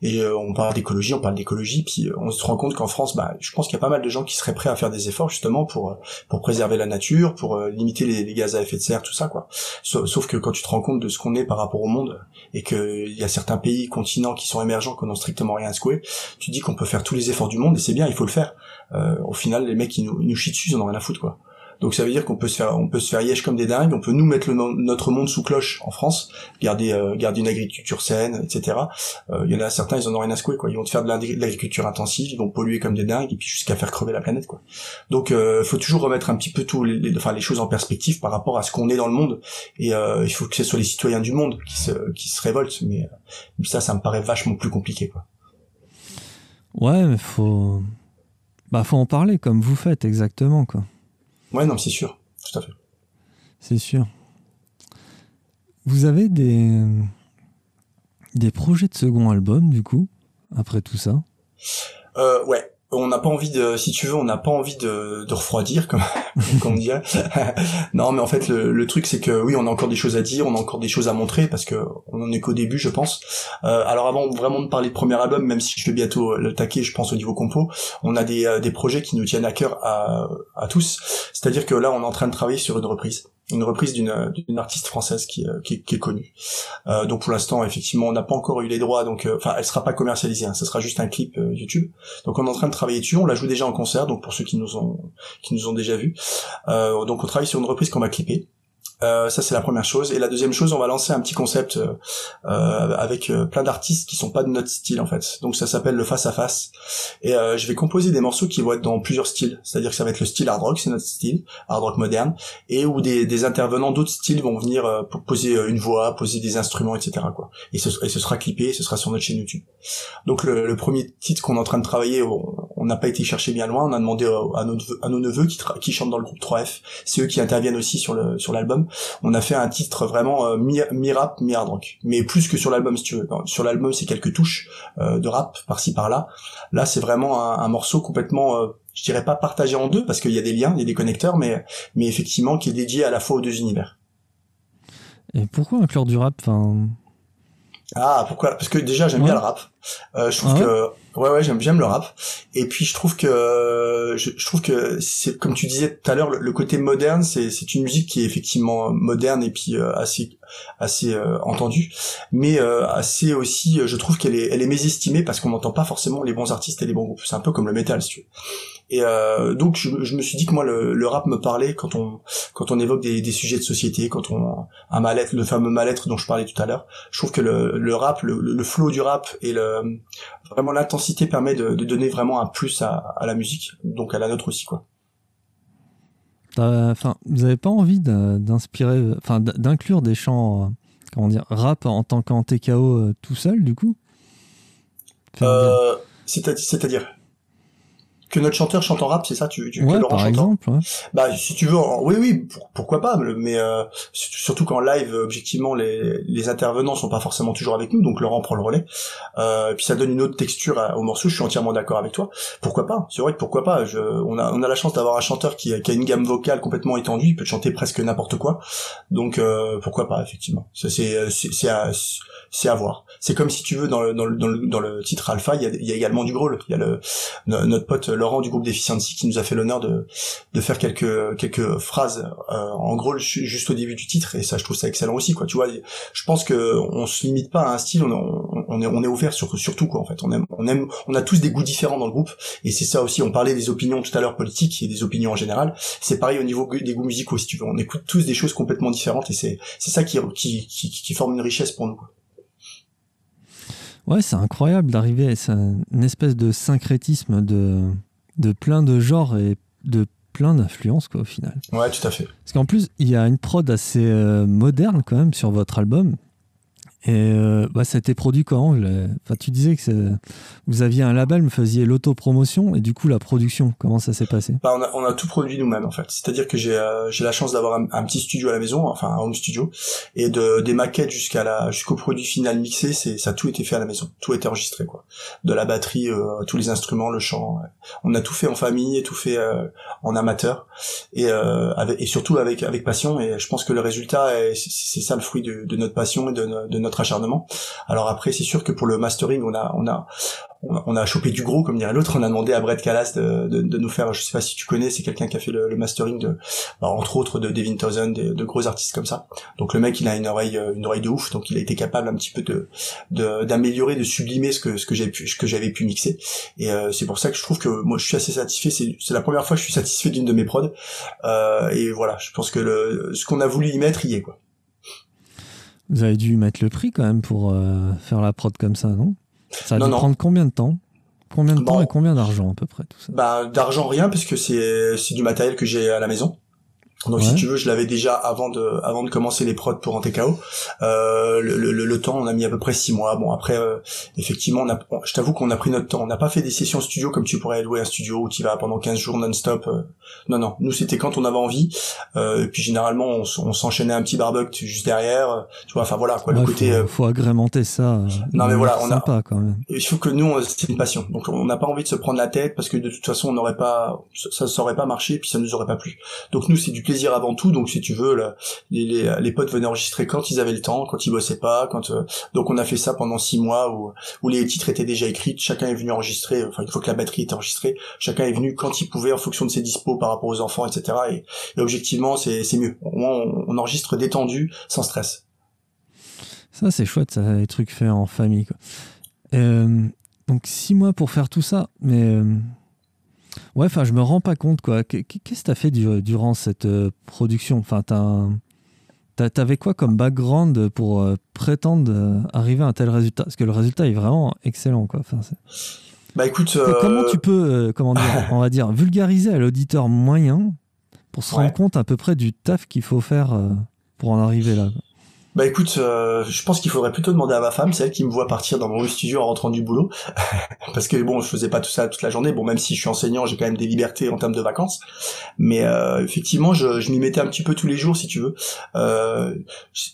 S2: Et euh, on parle d'écologie, on parle d'écologie, puis euh, on se rend compte qu'en France, bah, je pense qu'il y a pas mal de gens qui seraient prêts à faire des efforts justement pour euh, pour préserver la nature, pour euh, limiter les, gaz à effet de serre, tout ça quoi. Sauf, que quand tu te rends compte de ce qu'on est par rapport au monde et qu'il y a certains pays, continents qui sont émergents, qui n'ont strictement rien à secouer, tu dis qu'on peut faire tous les efforts du monde et c'est bien, il faut le faire. Euh, au final, les mecs, ils nous, ils nous chient dessus, ils en ont rien à foutre, quoi. Donc ça veut dire qu'on peut se faire, on peut se faire yesh comme des dingues, on peut nous mettre le, notre monde sous cloche en France, garder, euh, garder une agriculture saine, etc. Euh, Il y en a certains, ils en ont rien à secouer, quoi. Ils vont te faire de l'agri- de l'agriculture intensive, ils vont polluer comme des dingues, et puis jusqu'à faire crever la planète, quoi. Donc, euh, faut toujours remettre un petit peu tout, les- enfin, les choses en perspective par rapport à ce qu'on est dans le monde, et euh, il faut que ce soit les citoyens du monde qui se, qui se révoltent. Mais euh, ça, ça me paraît vachement plus compliqué, quoi.
S1: Ouais, mais faut. Bah, faut en parler comme vous faites exactement, quoi.
S2: Ouais, non, c'est sûr, tout à fait.
S1: C'est sûr. Vous avez des des projets de second album du coup après tout ça?
S2: Euh, ouais. On n'a pas envie de, si tu veux, on n'a pas envie de, refroidir, comme, comme on dirait. non, mais en fait, le, truc, c'est que oui, on a encore des choses à dire, on a encore des choses à montrer, parce que on en est qu'au début, je pense. Euh, alors avant vraiment de parler de premier album, même si je vais bientôt le taquer, je pense au niveau compo, on a des, euh, des projets qui nous tiennent à cœur à tous. C'est-à-dire que là, on est en train de travailler sur une reprise. Une reprise d'une artiste française qui euh, qui, qui est connue. Euh, donc pour l'instant, effectivement, on n'a pas encore eu les droits, donc euh, enfin, elle sera pas commercialisée. Hein, ce sera juste un clip euh, YouTube. Donc on est en train de travailler dessus. On la joue déjà en concert, donc pour ceux qui nous ont qui nous ont déjà vus. Euh, donc on travaille sur une reprise qu'on va clipper. Euh, ça c'est la première chose. Et la deuxième chose on va lancer un petit concept euh, euh, avec euh, plein d'artistes qui sont pas de notre style en fait. Donc ça s'appelle le face à face. Et je vais composer des morceaux qui vont être dans plusieurs styles. C'est à dire que ça va être le style hard rock c'est notre style hard rock moderne et où des, intervenants d'autres styles vont venir poser une voix poser des instruments etc et ce, sera clippé ce sera sur notre chaîne YouTube. Donc le, premier titre qu'on est en train de travailler on n'a pas été chercher bien loin. On a demandé à, nos neveux qui, chantent dans le groupe 3F c'est eux qui interviennent aussi sur l'album on a fait un titre vraiment euh, mi, mi hard mais plus que sur l'album si tu veux. Sur l'album c'est quelques touches euh, de rap par-ci par-là. Là c'est vraiment un, morceau complètement euh, je dirais pas partagé en deux parce qu'il y a des liens il y a des connecteurs mais mais effectivement qui est dédié à la fois aux deux univers.
S1: Et pourquoi inclure du rap
S2: ah pourquoi? Parce que déjà j'aime
S1: Ouais.
S2: bien le rap. Euh, je trouve
S1: Ah ouais.
S2: que ouais ouais j'aime j'aime le rap. Et puis je trouve que je, je trouve que c'est comme tu disais tout à l'heure le, le côté moderne c'est c'est une musique qui est effectivement moderne et puis euh, assez assez euh, entendue. Mais euh, assez aussi je trouve qu'elle est elle est mésestimée parce qu'on n'entend pas forcément les bons artistes et les bons groupes. C'est un peu comme le métal si tu veux et euh, donc je, je me suis dit que moi le, le rap me parlait quand on quand on évoque des, des sujets de société quand on un mal-être le fameux mal-être dont je parlais tout à l'heure. Je trouve que le, le rap le, le flow du rap et le vraiment l'intensité permet de, de donner vraiment un plus à, à la musique donc à la nôtre aussi quoi.
S1: T'as- enfin, vous avez pas envie d'inspirer, enfin, d'inclure des chants, euh, comment dire, rap en tant qu'en TKO euh, tout seul, du coup?
S2: Euh, c'est-à-dire? Que notre chanteur chante en rap c'est ça tu, tu que
S1: Ouais,
S2: Laurent
S1: par exemple. ouais.
S2: Bah si tu veux, en- oui oui, pour- pourquoi pas, mais euh, surtout qu'en live, objectivement, les, les intervenants sont pas forcément toujours avec nous, donc Laurent prend le relais. Euh, puis ça donne une autre texture à- au morceau. Je suis entièrement d'accord avec toi. Pourquoi pas C'est vrai que pourquoi pas. Je, on a on a la chance d'avoir un chanteur qui, a- qui a une gamme vocale complètement étendue. Il peut chanter presque n'importe quoi. Donc euh, pourquoi pas effectivement. Ça c'est c'est c'est à, c'est à voir. C'est comme si tu veux dans le dans le dans le, dans le titre Alpha, il y a, il y a également du growl. Il y a le no- notre pote Laurent du groupe Deficiency qui nous a fait l'honneur de de faire quelques quelques phrases euh, en gros ju- juste au début du titre. Et ça je trouve ça excellent aussi quoi. Tu vois je pense que on se limite pas à un style on, on, on est on est ouvert sur sur tout quoi en fait. On aime on aime on a tous des goûts différents dans le groupe. Et c'est ça aussi on parlait des opinions tout à l'heure politiques et des opinions en général. C'est pareil au niveau des goûts musicaux si tu veux. On écoute tous des choses complètement différentes et c'est c'est ça qui, qui qui qui forme une richesse pour nous quoi.
S1: Ouais, c'est incroyable d'arriver à une espèce de syncrétisme de, de plein de genres et de plein d'influences, quoi, au final.
S2: ouais tout à fait
S1: Parce qu'en plus, il y a une prod assez euh, moderne, quand même, sur votre album. Et euh, bah, ça a été produit quand enfin, Tu disais que vous aviez un label, vous faisiez l'autopromotion, et du coup, la production, comment ça s'est passé?
S2: Bah, on, a, on a tout produit nous-mêmes en fait. C'est-à-dire que j'ai euh, la chance d'avoir un, petit studio à la maison, enfin un home studio, et de des maquettes jusqu'à jusqu'au produit final mixé, ça a tout été fait à la maison, tout a été enregistré quoi. De la batterie, euh, tous les instruments, le chant, on a tout fait en famille, tout fait euh, en amateur, et euh, avec, et surtout avec avec passion. Et je pense que le résultat, est- c'est ça le fruit de, de notre passion et de, de notre acharnement. Alors après, c'est sûr que pour le mastering, on a on a on a- chopé du gros, comme dirait l'autre. On a demandé à Brett Callas de, de, de nous faire, je sais pas si tu connais, c'est quelqu'un qui a fait le, le mastering de, bah, entre autres, de Devin Townsend, de, gros artistes comme ça. Donc le mec, il a une oreille, euh, une oreille de ouf, donc il a été capable un petit peu de d'améliorer, de, sublimer ce que ce que j'ai pu, ce que j'avais pu mixer. Et euh, c'est pour ça que je trouve que moi, je suis assez satisfait. C'est c'est la première fois que je suis satisfait d'une de mes prods. Euh, et voilà, je pense que le, ce qu'on a voulu y mettre, y est quoi.
S1: Vous avez dû mettre le prix, quand même, pour euh, faire la prod comme ça, non? Ça a
S2: Non,
S1: dû
S2: non.
S1: prendre combien de temps? Combien de
S2: Bon.
S1: temps et combien d'argent, à peu près, tout ça?
S2: Bah d'argent rien parce que c'est c'est du matériel que j'ai à la maison. Donc
S1: Ouais.
S2: si tu veux, je l'avais déjà avant de avant de commencer les prods pour Antekao. Euh, le, le, le temps, on a mis à peu près six mois. Bon après, euh, effectivement, on a, on- je t'avoue qu'on a pris notre temps. On n'a pas fait des sessions studio comme tu pourrais louer un studio où tu vas pendant 15 jours non-stop. euh. Non non, nous c'était quand on avait envie. Euh, et puis généralement, on, on s'enchaînait un petit barbecue juste derrière. euh, Tu vois, enfin voilà quoi. le
S1: Ouais,
S2: côté
S1: faut, faut agrémenter ça.
S2: Non, mais voilà, on a-
S1: sympa, quand même.
S2: il faut que nous c'est une passion donc on n'a pas envie de se prendre la tête parce que de toute façon on n'aurait pas ça ça aurait pas marché puis ça nous aurait pas plu donc nous c'est du plaisir avant tout. Donc si tu veux, là, les, les, les potes venaient enregistrer quand ils avaient le temps, quand ils bossaient pas. Quand euh, donc on a fait ça pendant six mois où où les titres étaient déjà écrits. Chacun est venu enregistrer. Enfin une fois que la batterie était enregistrée, chacun est venu quand il pouvait en fonction de ses dispos par rapport aux enfants, etc. Et, et objectivement c'est c'est mieux. Au moins on, enregistre détendu, sans stress.
S1: Ça, c'est chouette, ça, les trucs faits en famille. Quoi. Euh, donc, six mois pour faire tout ça, mais. Ouais, enfin, je me rends pas compte, quoi. Qu- Qu'est-ce que t'as fait du- durant cette euh, production? Enfin, T'avais quoi comme background pour euh, prétendre euh, arriver à un tel résultat? Parce que le résultat est vraiment excellent, quoi. Enfin,
S2: Bah écoute,
S1: Co- Comment tu peux, comment dire, on va dire, vulgariser à l'auditeur moyen pour se
S2: Ouais.
S1: rendre compte à peu près du taf qu'il faut faire pour en arriver là quoi?
S2: Bah écoute, euh, je pense qu'il faudrait plutôt demander à ma femme, c'est elle qui me voit partir dans mon studio en rentrant du boulot, parce que bon, je faisais pas tout ça toute la journée. Bon, même si je suis enseignant, j'ai quand même des libertés en termes de vacances, mais euh, effectivement, je, je m'y mettais un petit peu tous les jours, si tu veux. Euh,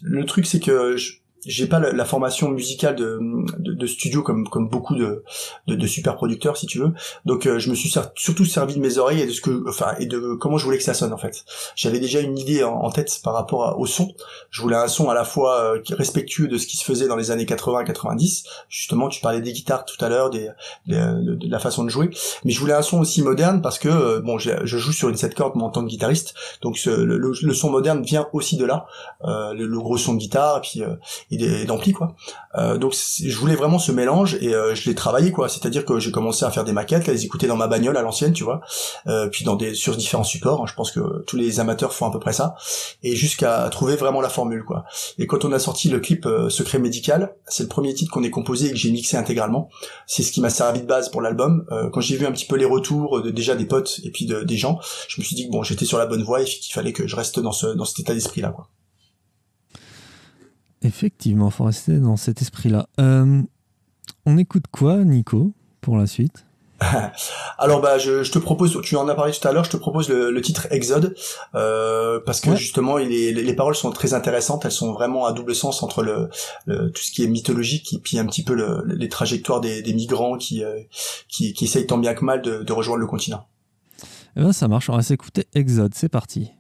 S2: le truc, c'est que je- j'ai pas la, formation musicale de, de, de studio comme comme beaucoup de, de, de super producteurs, si tu veux. Donc, euh, je me suis surtout servi de mes oreilles et de ce que, enfin, et de comment je voulais que ça sonne en fait. J'avais déjà une idée en, tête par rapport au son je voulais un son à la fois euh, respectueux de ce qui se faisait dans les années 80-90. Justement, tu parlais des guitares tout à l'heure, des, des- de, la façon de jouer. Mais je voulais un son aussi moderne parce que euh, bon, je joue sur une 7 cordes en tant que guitariste, donc ce- le, le- son moderne vient aussi de là, euh, le, le gros son de guitare et puis euh, et des- et d'ampli quoi. Euh, donc je voulais vraiment ce mélange et euh, je l'ai travaillé quoi. C'est-à-dire que j'ai commencé à faire des maquettes, à les écouter dans ma bagnole à l'ancienne, tu vois, euh, puis dans des sur différents supports. hein. je pense que tous les amateurs font à peu près ça et jusqu'à trouver vraiment la formule quoi. Et quand on a sorti le clip euh, Secret médical, c'est le premier titre qu'on ait composé et que j'ai mixé intégralement. C'est ce qui m'a servi de base pour l'album. Euh, quand j'ai vu un petit peu les retours de, déjà des potes et puis de- des gens, je me suis dit que bon, j'étais sur la bonne voie et qu'il fallait que je reste dans ce dans cet état d'esprit là quoi.
S1: Effectivement, faut rester dans cet esprit-là. Euh, on écoute quoi, Nico, pour la suite?
S2: Alors bah je, je te propose, tu en as parlé tout à l'heure, je te propose le, le titre Exode euh, parce que
S1: Ouais.
S2: justement il est, les, les paroles sont très intéressantes, elles sont vraiment à double sens entre le, le- tout ce qui est mythologique et puis un petit peu le- les trajectoires des, des migrants qui, euh, qui qui essayent tant bien que mal de, de rejoindre le continent.
S1: Eh ben, ça marche, on va s'écouter Exode, c'est parti.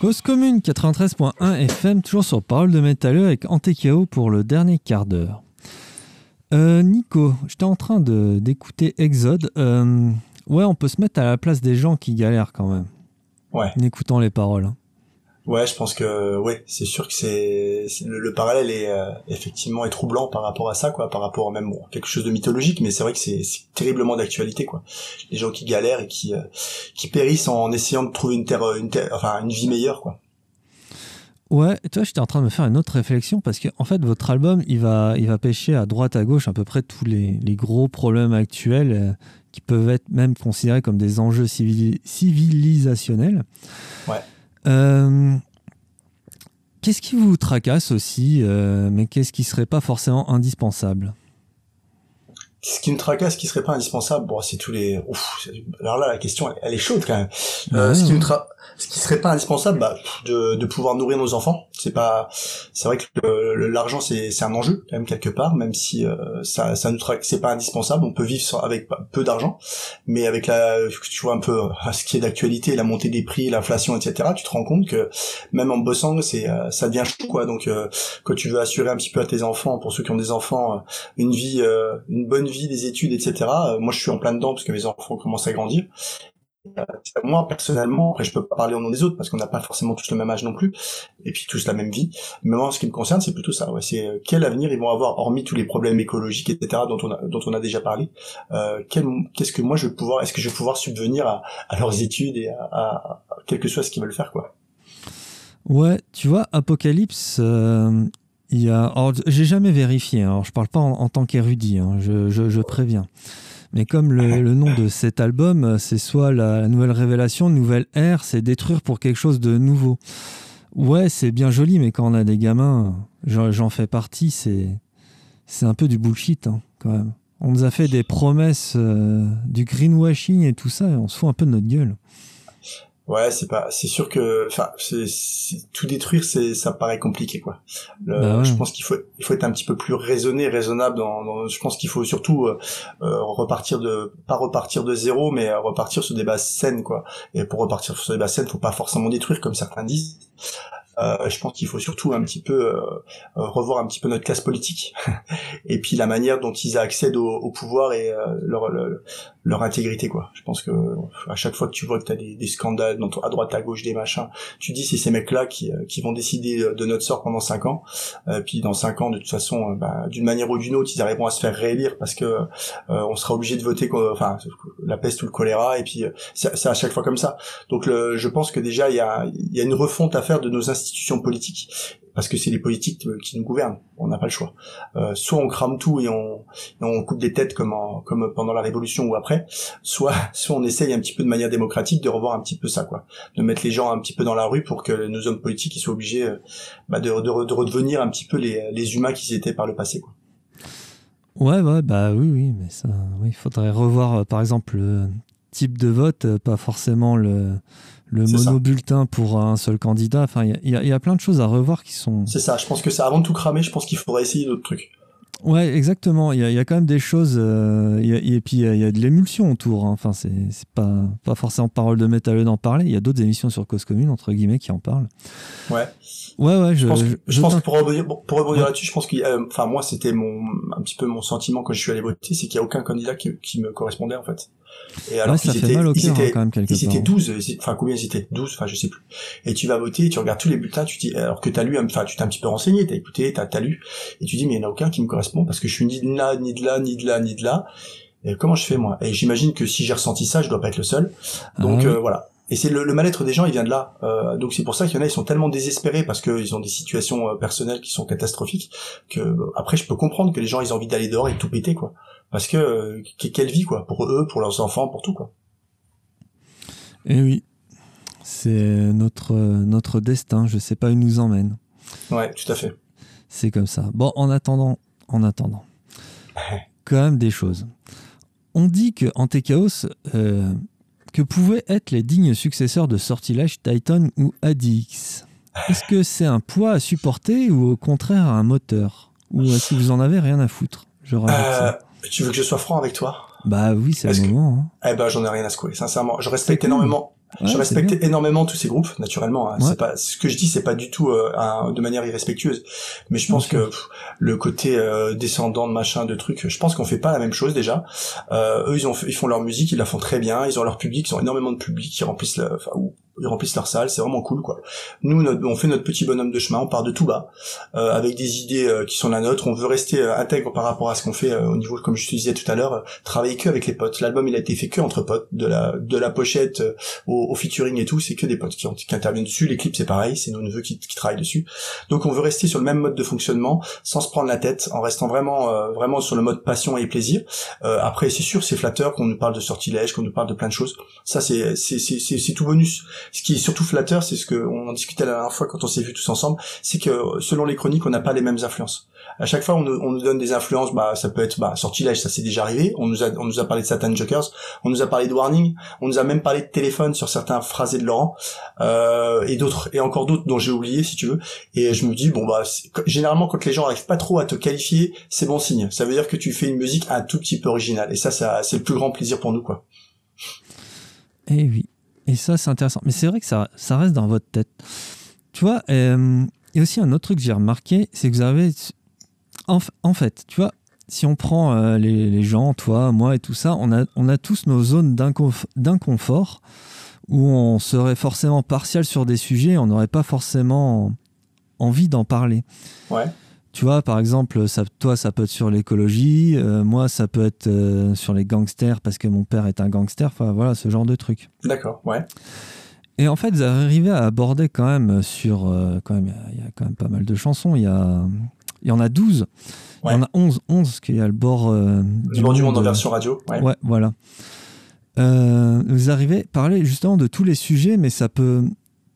S1: Cause commune 93.1 FM, toujours sur Parole de Métalleux avec Antekao pour le dernier quart d'heure. Euh, Nico, j'étais en train de- d'écouter Exode. Euh, ouais, on peut se mettre à la place des gens qui galèrent quand même,
S2: Ouais.
S1: en écoutant les paroles.
S2: Ouais, je pense que ouais, c'est sûr que c'est le, le parallèle est euh, effectivement est troublant par rapport à ça, quoi, par rapport à même bon, quelque chose de mythologique, mais c'est vrai que c'est terriblement d'actualité, quoi. Les gens qui galèrent et qui euh, qui périssent en essayant de trouver une terre, une terre, enfin une vie meilleure, quoi.
S1: Ouais, toi, j'étais en train de me faire une autre réflexion parce que en fait, votre album, il va, il va pêcher à droite à gauche à peu près tous les, les gros problèmes actuels euh, qui peuvent être même considérés comme des enjeux civili- civilisationnels.
S2: Ouais.
S1: Euh, qu'est-ce qui vous tracasse aussi, euh, mais qu'est-ce qui serait pas forcément indispensable?
S2: Ce qui me tracasse, ce qui serait pas indispensable, bon, c'est tous les. Ouf, alors là, la question, elle, elle est chaude quand même. Euh,
S1: Ouais,
S2: ce qui me tra... ce qui serait pas indispensable, bah, de, de pouvoir nourrir nos enfants. C'est pas, c'est vrai que l'argent c'est c'est un enjeu quand même quelque part, même si euh, ça ça nous traque, c'est pas indispensable. On peut vivre sans- avec peu d'argent, mais avec la, tu vois un peu euh, ce qui est d'actualité, la montée des prix, l'inflation, etc. Tu te rends compte que même en bossant, c'est euh, ça devient chaud quoi. Donc euh, quand tu veux assurer un petit peu à tes enfants, pour ceux qui ont des enfants, euh, une vie, une bonne vie, des études, etc. euh, moi, je suis en plein dedans parce que mes enfants commencent à grandir. Euh, moi, personnellement, après, je peux pas parler au nom des autres parce qu'on n'a pas forcément tous le même âge non plus, et puis tous la même vie. Mais moi, en ce qui me concerne, c'est plutôt ça. Ouais, c'est euh, quel avenir ils vont avoir, hormis tous les problèmes écologiques, etc., dont on a, dont on a déjà parlé. Qu'est-ce que moi je vais pouvoir, est-ce que je vais pouvoir subvenir à, leurs études et à, à, quel que soit ce qu'ils veulent faire, quoi.
S1: Ouais, tu vois, Apocalypse, il y a. J'ai jamais vérifié, hein, alors je parle pas en, tant qu'érudit, hein, je, je- préviens. Mais comme le, nom de cet album, c'est soit la, nouvelle révélation, nouvelle ère, c'est détruire pour quelque chose de nouveau. Ouais, c'est bien joli, mais quand on a des gamins, j'en j'en fais partie, c'est c'est un peu du bullshit hein, quand même. On nous a fait des promesses, euh, du greenwashing et tout ça, et on se fout un peu de notre gueule.
S2: Ouais, c'est pas, c'est sûr que, enfin, tout détruire, c'est, ça paraît compliqué, quoi. Le-
S1: Bah ouais.
S2: Je pense qu'il faut, il faut être un petit peu plus raisonné, raisonnable. Dans, dans- je pense qu'il faut surtout euh, euh, repartir de, pas repartir de zéro, mais repartir sur des bases saines, quoi. Et pour repartir sur des bases saines, faut pas forcément détruire, comme certains disent. Euh, je pense qu'il faut surtout un petit peu euh, revoir un petit peu notre classe politique et puis la manière dont ils accèdent au, au pouvoir et euh, leur, leur leur intégrité quoi. Je pense que à chaque fois que tu vois que tu as des, scandales dans à droite à gauche des machins, tu dis c'est ces mecs là qui euh, qui vont décider de notre sort pendant cinq ans. Euh, puis dans cinq ans de toute façon euh, bah, d'une manière ou d'une autre ils arriveront à se faire réélire parce que euh, on sera obligé de voter enfin la peste ou le choléra et puis euh, c'est à chaque fois comme ça. Donc le, je pense que déjà il y a y a une refonte à faire de nos institutions politiques parce que c'est les politiques euh, qui nous gouvernent. On n'a pas le choix. Euh, soit on crame tout et on, on coupe des têtes comme en- comme pendant la Révolution ou après, soit soit on essaye un petit peu de manière démocratique de revoir un petit peu ça quoi, de mettre les gens un petit peu dans la rue pour que nos hommes politiques ils soient obligés euh, bah, de, de, de redevenir un petit peu les, les humains qu'ils étaient par le passé.
S1: Ouais, ouais, bah oui, oui, mais ça, il faudrait revoir, par exemple, le type de vote, pas forcément le, le
S2: C'est
S1: monobulletin pour un seul candidat. Enfin, il y y, a- il y a plein de choses à revoir qui sont.
S2: C'est ça. Je pense que ça avant de tout cramer, je pense qu'il faudrait essayer d'autres trucs.
S1: Ouais, exactement. Il y a, il y a quand même des choses. euh, il y a- et puis, il y a, il y a de l'émulsion autour. hein. Enfin, c'est pas, pas forcément parole de métalleux d'en parler. Il y a d'autres émissions sur Cause Commune, entre guillemets, qui en parlent.
S2: Ouais.
S1: Ouais, ouais, je,
S2: Je pense, que,
S1: je-
S2: pense que pour rebondir, pour rebondir
S1: Ouais.
S2: là-dessus, je pense a- enfin moi c'était mon un petit peu mon sentiment quand je suis allé voter, c'est qu'il y a aucun candidat qui, qui me correspondait en fait. Et alors
S1: ouais, ça fait
S2: étaient,
S1: mal au cœur, hein,
S2: étaient,
S1: quand même, quelque
S2: ils étaient
S1: part.
S2: 12, ils- enfin combien ils étaient? 12, enfin je sais plus. Et tu vas voter, tu regardes tous les bulletins, tu dis alors que t'as lu, enfin tu t'es un petit peu renseigné, t'as écouté, t'as as lu, et tu dis mais il y en a aucun qui me correspond parce que je suis ni de là, ni de là, ni de là, ni de là. Et comment je fais moi? Et j'imagine que si j'ai ressenti ça, je dois pas être le seul. Donc
S1: Ah oui.
S2: euh, voilà. Et c'est le, le mal-être des gens, il vient de là. Euh, donc c'est pour ça qu'il y en a, ils sont tellement désespérés parce qu'ils ont des situations euh, personnelles qui sont catastrophiques que après je peux comprendre que les gens ils ont envie d'aller dehors et de tout péter quoi. Parce que euh, que- quelle vie quoi pour eux, pour leurs enfants, pour tout quoi.
S1: Eh oui, c'est notre, notre destin. Je sais pas où il nous emmène.
S2: Ouais, tout à fait.
S1: C'est comme ça. Bon, en attendant, en attendant, quand même des choses. On dit que Antechaos, euh, que pouvaient être les dignes successeurs de Sortilège, Titan ou ADX. Est-ce que c'est un poids à supporter ou au contraire un moteur? Ou est-ce que vous en avez rien à foutre? Je
S2: Euh, tu veux que je sois franc avec toi?
S1: Bah oui, c'est le
S2: que-
S1: moment. hein.
S2: Eh ben j'en ai rien à secouer, sincèrement. Je respecte
S1: cool.
S2: énormément.
S1: Ouais,
S2: je respecte énormément tous ces groupes, naturellement. hein.
S1: Ouais.
S2: C'est pas ce que je dis, c'est pas du tout euh, un- de manière irrespectueuse. Mais je pense que pff, le côté euh, descendant de machin, de trucs, je pense qu'on fait pas la même chose déjà. Euh, eux, ils ont, ils font leur musique, ils la font très bien. Ils ont leur public, ils ont énormément de public, ils remplissent, la, enfin, ou- ils remplissent leur salle. C'est vraiment cool, quoi. Nous, notre- on fait notre petit bonhomme de chemin, on part de tout bas, euh, avec des idées euh, qui sont la nôtre. On veut rester euh, intègre par rapport à ce qu'on fait euh, au niveau, comme je te disais tout à l'heure, euh, travailler que avec les potes. L'album, il a été fait que entre potes, de la de la pochette au, au featuring et tout, c'est que des potes qui, qui interviennent dessus. Les clips, c'est pareil, c'est nos neveux qui, qui travaillent dessus. Donc, on veut rester sur le même mode de fonctionnement, sans se prendre la tête, en restant vraiment vraiment sur le mode passion et plaisir. Après, c'est sûr, c'est flatteur qu'on nous parle de sortilèges, qu'on nous parle de plein de choses. Ça, c'est c'est c'est tout bonus. Ce qui est surtout flatteur, c'est ce que on en discutait la dernière fois quand on s'est vu tous ensemble, c'est que euh, selon les chroniques, on n'a pas les mêmes influences. À chaque fois, on nous, on nous donne des influences. Bah, ça peut être bah, sortilège, ça c'est déjà arrivé. On nous a on nous a parlé de Satan Jokers, on nous a parlé de Warning, on nous a même parlé de téléphone sur certains phrasés de Laurent euh, et d'autres et encore d'autres dont j'ai oublié si tu veux. Et je me dis bon bah généralement quand les gens arrivent pas trop à te qualifier, c'est bon signe. Ça veut dire que tu fais une musique un tout petit peu originale. Et ça, ça c'est le plus grand plaisir pour nous quoi.
S1: Eh oui. Et ça, c'est intéressant. Mais c'est vrai que ça, ça reste dans votre tête. Tu vois, euh, a aussi un autre truc que j'ai remarqué, c'est que vous avez... En, fait, tu vois, si on prend euh, les, les gens, toi, moi et tout ça, on a, on a tous nos zones d'inconf- d'inconfort où on serait forcément partial sur des sujets, on n'aurait pas forcément envie d'en parler.
S2: Ouais.
S1: Tu vois, par exemple, ça, toi, ça peut être sur l'écologie, euh, moi, ça peut être euh, sur les gangsters parce que mon père est un gangster, enfin voilà, ce genre de truc.
S2: D'accord. Ouais.
S1: Et en fait, vous arrivez à aborder quand même sur. euh, quand même, il y a- il y, a quand même pas mal de chansons. Il y, a, y en a 12. Il y en a 11, 11 parce qu'il y a le bord
S2: Du monde du monde en version radio. Ouais.
S1: Ouais, voilà. Vous arrivez à parler justement de tous les sujets, mais ça peut.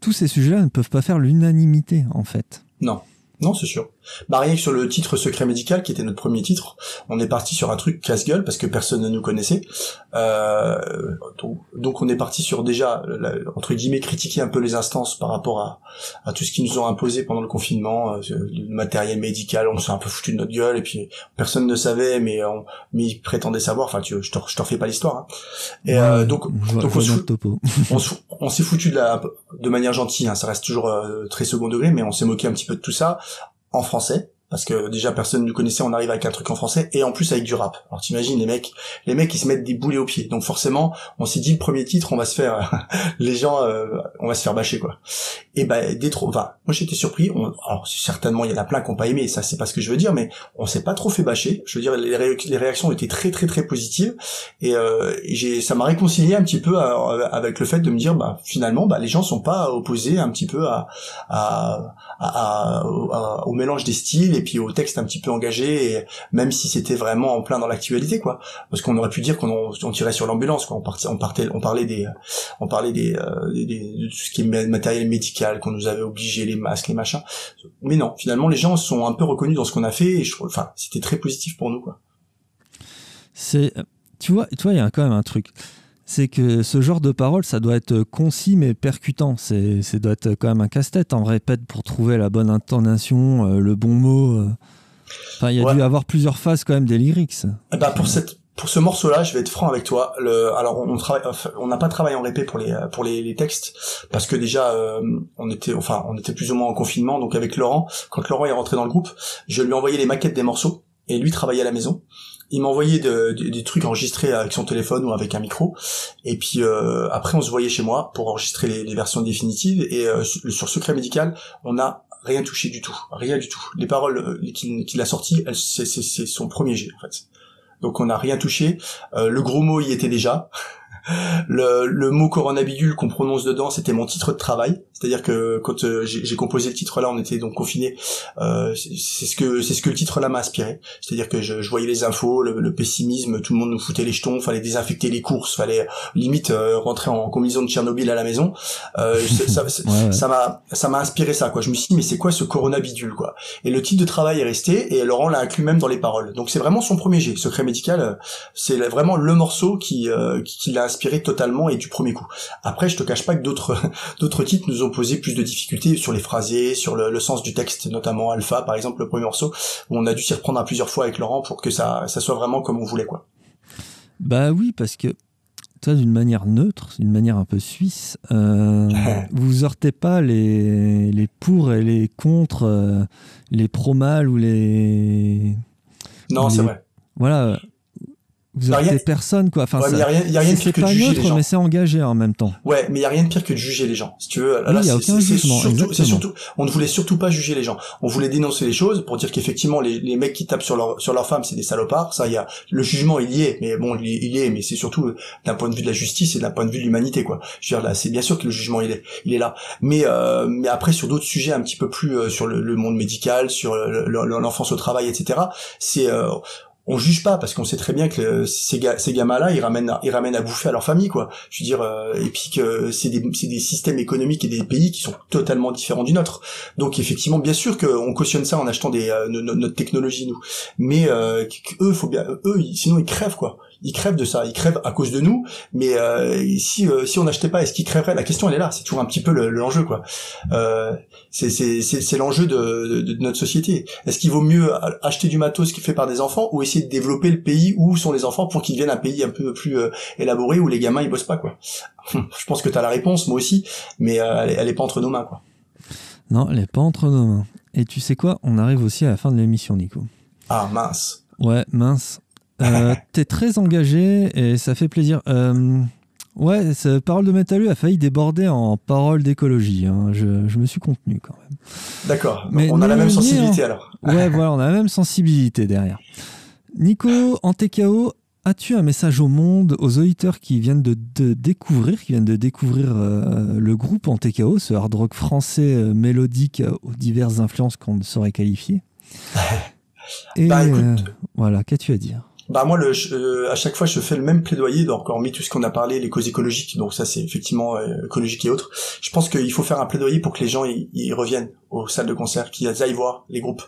S1: Tous ces sujets-là ne peuvent pas faire l'unanimité, en fait.
S2: Non. Non, c'est sûr. Bah rien que sur le titre Secret médical, qui était notre premier titre, on est parti sur un truc casse-gueule parce que personne ne nous connaissait. Euh, donc, donc on est parti sur déjà, la- entre guillemets, critiquer un peu les instances par rapport à, à tout ce qu'ils nous ont imposé pendant le confinement, euh, le matériel médical, on s'est un peu foutu de notre gueule et puis personne ne savait, mais on, mais ils prétendaient savoir. Enfin, tu, je te, je te refais pas l'histoire. hein. Et euh, donc, on s'est foutu de la de manière gentille hein, ça reste toujours euh, très second degré mais on s'est moqué un petit peu de tout ça en français parce que déjà personne ne nous connaissait on arrive avec un truc en français et en plus avec du rap. Alors t'imagines les mecs les mecs ils se mettent des boulets aux pieds. Donc forcément on s'est dit le premier titre on va se faire les gens euh, on va se faire bâcher quoi. Et ben des trop moi j'étais surpris. On, alors certainement il y en a plein qui ont pas aimé ça c'est pas ce que je veux dire mais on s'est pas trop fait bâcher. Je veux dire les, ré- les réactions étaient très très très positives. Et, euh, ça m'a réconcilié un petit peu à- avec le fait de me dire bah finalement bah les gens sont pas opposés un petit peu à à, à- au- mélange des styles puis au texte un petit peu engagé et même si c'était vraiment en plein dans l'actualité quoi. Parce qu'on aurait pu dire qu'on on tirait sur l'ambulance quoi. On partait on partait on parlait des on parlait des, euh, de tout ce qui est ma- matériel médical qu'on nous avait obligé les masques les machins. Mais non finalement les gens sont un peu reconnus dans ce qu'on a fait et je enfin c'était très positif pour nous quoi.
S1: C'est, tu vois, tu vois, il y a quand même un truc. C'est que ce genre de parole, ça doit être concis mais percutant. C'est, ça doit être quand même un casse-tête. On répète pour trouver la bonne intonation, euh, le bon mot. euh. Enfin, il y a
S2: Ouais.
S1: dû avoir plusieurs phases quand même des lyrics.
S2: Ben, pour cette pour ce morceau-là, je vais être franc avec toi. Le, alors on, travaille, on n'a pas travaillé en répé pour les pour les, les textes parce que déjà euh, on était enfin on était plus ou moins en confinement. Donc avec Laurent, quand Laurent est rentré dans le groupe, je lui ai envoyé les maquettes des morceaux et lui travaillait à la maison. Il de- des trucs enregistrés avec son téléphone ou avec un micro. Et puis euh, après on se voyait chez moi pour enregistrer les, versions définitives. Et euh, sur, Secret médical, on n'a rien touché du tout, rien du tout. Les paroles euh, qu'il a sorties, c'est son premier jet en fait. Donc on n'a rien touché. Le gros mot y était déjà. Le, le mot coronabidule qu'on prononce dedans, c'était mon titre de travail. C'est-à-dire que quand euh, j'ai composé le titre là, on était donc confinés. Euh, c'est ce que c'est ce que le titre là m'a inspiré. C'est-à-dire que je, je voyais les infos, le, le pessimisme, tout le monde nous foutait les jetons, fallait désinfecter les courses, fallait limite euh, rentrer en combinaison de Tchernobyl à la maison. Euh, ça,
S1: Ouais,
S2: m'a ça m'a inspiré ça quoi. Je me suis dit mais c'est quoi ce coronabidule quoi? Et le titre de travail est resté et Laurent l'a inclus même dans les paroles. Donc c'est vraiment son premier jet. Secret médical, euh, c'est vraiment le morceau qui euh, qui, qui l'a inspiré totalement et du premier coup. Après je te cache pas que d'autres d'autres titres nous ont posé plus de difficultés sur les phrasés, sur le, le sens du texte, notamment Alpha par exemple le premier morceau où on a dû s'y reprendre à plusieurs fois avec Laurent pour que ça ça soit vraiment comme on voulait quoi.
S1: Bah oui, parce que ça d'une manière neutre, d'une manière un peu suisse. Euh, vous heurtez pas les, les pour et les contre, euh, les pro-mal ou les.
S2: Non, c'est vrai.
S1: Voilà. Vous
S2: y a-
S1: personne, quoi. Enfin,
S2: Ouais,
S1: ça-
S2: y a rien, y a rien de
S1: c'est
S2: pire que
S1: pas
S2: de juger les
S1: neutre, mais c'est engagé en même temps.
S2: Ouais, mais il y a rien de pire que de juger les gens. Si tu veux, là,
S1: Oui, y a
S2: c'est- surtout, surtout, on ne voulait surtout pas juger les gens. On voulait dénoncer les choses pour dire qu'effectivement les, les mecs qui tapent sur leur sur leurs femmes, c'est des salopards. Ça, il y a le jugement, il y est, mais bon, il, il y est, mais c'est surtout euh, d'un point de vue de la justice et d'un point de vue de l'humanité, quoi. Je veux dire là, c'est bien sûr que le jugement il est, il est là. Mais euh, mais après sur d'autres sujets un petit peu plus euh, sur le, le monde médical, sur le- le- l'enfance au travail, etc. C'est euh, on juge pas parce qu'on sait très bien que ces, ga- ces gamins-là, ils ramènent, ils ramènent à bouffer à leur famille, quoi. Je veux dire, euh, et puis que c'est des, des systèmes économiques et des pays qui sont totalement différents du nôtre. Donc effectivement, bien sûr qu'on cautionne ça en achetant des, euh, no- no- notre technologie nous, mais euh, eux, faut bien, eux, sinon ils crèvent quoi. Ils crèvent de ça, ils crèvent à cause de nous. Mais euh, si euh, si on n'achetait pas, est-ce qu'ils crèveraient? La question elle est là. C'est toujours un petit peu le- l'enjeu quoi. Euh, c'est c'est l'enjeu de, de, de notre société. Est-ce qu'il vaut mieux acheter du matos qui est fait par des enfants ou essayer de développer le pays où sont les enfants pour qu'ils deviennent un pays un peu plus euh, élaboré où les gamins ils bossent pas quoi? Je pense que t'as la réponse, moi aussi, mais euh, elle, elle est pas entre nos mains quoi.
S1: Non, elle est pas entre nos mains. Et tu sais quoi? On arrive aussi à la fin de l'émission, Nico.
S2: Ah mince.
S1: Ouais, mince. Euh, T'es très engagé et ça fait plaisir. Euh, ouais, ce parole de métalleux a failli déborder en parole d'écologie. hein. Je, je me suis contenu quand même.
S2: D'accord.
S1: Mais
S2: On a la même sensibilité
S1: en-
S2: alors.
S1: Ouais, voilà, on a la même sensibilité derrière. Nico, en TKO, as-tu un message au monde, aux auditeurs qui viennent de, de découvrir, qui viennent de découvrir euh, le groupe en TKO, ce hard rock français euh, mélodique euh, aux diverses influences qu'on ne saurait qualifier? Et
S2: Bah, écoute,
S1: voilà, qu'as-tu à dire?
S2: Bah moi, le, euh, à chaque fois, je fais le même plaidoyer. Donc, hormis tout ce qu'on a parlé, les causes écologiques. Donc ça, c'est effectivement euh, écologique et autres. Je pense qu'il faut faire un plaidoyer pour que les gens ils reviennent aux salles de concert, qu'ils aillent voir les groupes.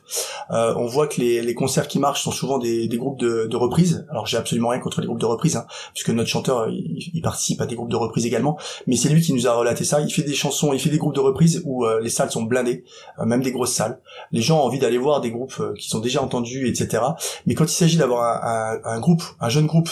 S2: Euh, on voit que les, les concerts qui marchent sont souvent des, des groupes de, de reprises. Alors j'ai absolument rien contre les groupes de reprises, hein, puisque notre chanteur euh, il, il participe à des groupes de reprises également. Mais c'est lui qui nous a relaté ça. Il fait des chansons, il fait des groupes de reprises où euh, les salles sont blindées, euh, même des grosses salles. Les gens ont envie d'aller voir des groupes euh, qui sont déjà entendus, etc. Mais quand il s'agit d'avoir un, un- un groupe, un jeune groupe,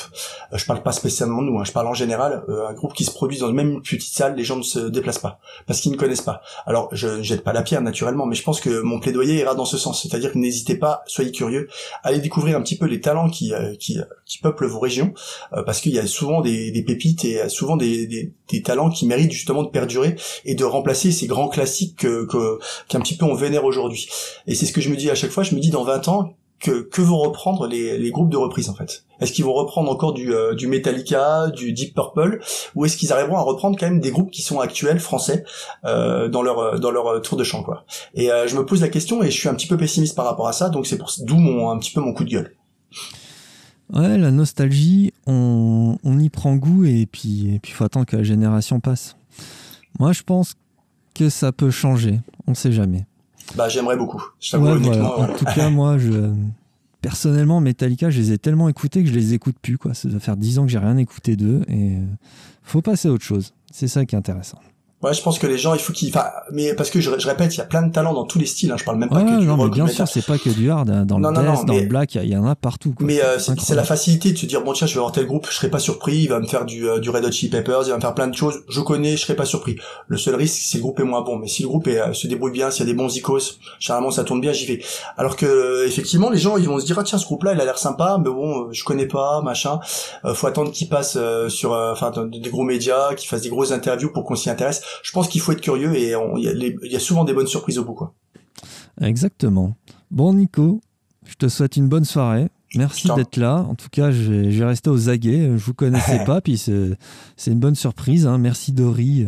S2: euh, je parle pas spécialement de nous, hein, je parle en général, un groupe qui se produit dans même une petite salle, les gens ne se déplacent pas parce qu'ils ne connaissent pas. Alors je ne jette pas la pierre naturellement, mais je pense que mon plaidoyer ira dans ce sens, c'est-à-dire que n'hésitez pas, soyez curieux, allez découvrir un petit peu les talents qui euh, qui, qui peuplent vos régions, euh, parce qu'il y a souvent des, pépites et euh, souvent des, des, talents qui méritent justement de perdurer et de remplacer ces grands classiques que que- qu'un petit peu on vénère aujourd'hui. Et c'est ce que je me dis à chaque fois, je me dis dans 20 ans que, que vont reprendre les, les groupes de reprise en fait Est-ce qu'ils vont reprendre encore du, euh, du Metallica, du Deep Purple, ou est-ce qu'ils arriveront à reprendre quand même des groupes qui sont actuels français euh, dans leur euh, dans leur euh, tour de chant quoi Et euh, je me pose la question et je suis un petit peu pessimiste par rapport à ça, donc c'est pour d'où mon un petit peu mon coup de gueule.
S1: Ouais, la nostalgie, on, on y prend goût et puis et puis faut attendre que la génération passe. Moi, je pense que ça peut changer. On sait jamais.
S2: Bah j'aimerais beaucoup.
S1: Ouais, voilà. En tout cas, moi, je personnellement, Metallica, je les ai tellement écoutés que je les écoute plus. Quoi. Ça doit faire 10 ans que j'ai rien écouté d'eux et euh, faut passer à autre chose. C'est ça qui est intéressant.
S2: Ouais, je pense que les gens, il faut qu'ils, enfin, mais parce que je, je répète, il y a plein de talents dans tous les styles. Hein, je parle même pas
S1: Ouais,
S2: que du
S1: non, mais bien sûr, c'est pas que du hard. hein. Dans
S2: Non,
S1: le
S2: non,
S1: death, dans
S2: mais-
S1: le black, il y en a partout. Quoi.
S2: Mais euh, c'est la facilité de se dire bon tiens je vais voir tel groupe, je serai pas surpris, il va me faire du, euh, du Red Hot Chili Peppers, il va me faire plein de choses, je connais, je serai pas surpris. Le seul risque c'est que le groupe est moins bon, mais si le groupe est, euh, se débrouille bien, s'il y a des bons icos, généralement ça tourne bien, j'y vais. Alors que euh, effectivement les gens ils vont se dire ah tiens ce groupe là il a l'air sympa, mais bon je connais pas machin, Euh, faut attendre qu'il passe sur enfin des gros médias, qu'il fasse des grosses interviews pour qu'on s'y intéresse. Je pense qu'il faut être curieux et il y, a y souvent des bonnes surprises au bout quoi.
S1: Exactement. Bon, Nico, je te souhaite une bonne soirée. Merci d'être là. En tout cas, vais rester aux aguets. Je vous connaissais pas, puis c'est une bonne surprise. hein. Merci Dory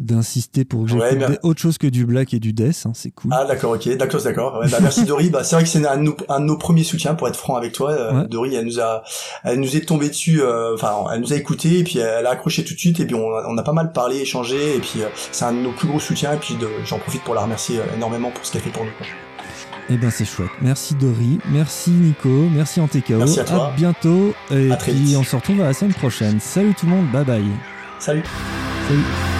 S1: d'insister pour que
S2: Ouais,
S1: j'écoute des- autre chose que du black et du death. hein. C'est cool.
S2: Ah d'accord, ok, d'accord, d'accord. Ouais, bah, merci Dory. Bah, c'est vrai que c'est un, de nos- un de nos premiers soutiens pour être franc avec toi. Euh,
S1: Ouais.
S2: Dory, elle nous a, elle nous est tombée dessus. euh, Enfin, elle nous a écouté et puis elle a accroché tout de suite et puis on, a- on a pas mal parlé, échangé et puis euh, c'est un de nos plus gros soutiens et puis j'en profite pour la remercier euh, énormément pour ce qu'elle fait pour nous. quoi.
S1: Eh ben c'est chouette. Merci Dory, merci Nico, merci Antekao.
S2: Merci à toi.
S1: bientôt et
S2: À
S1: puis on se retrouve à la semaine prochaine. Salut tout le monde, bye bye.
S2: Salut.
S1: Salut.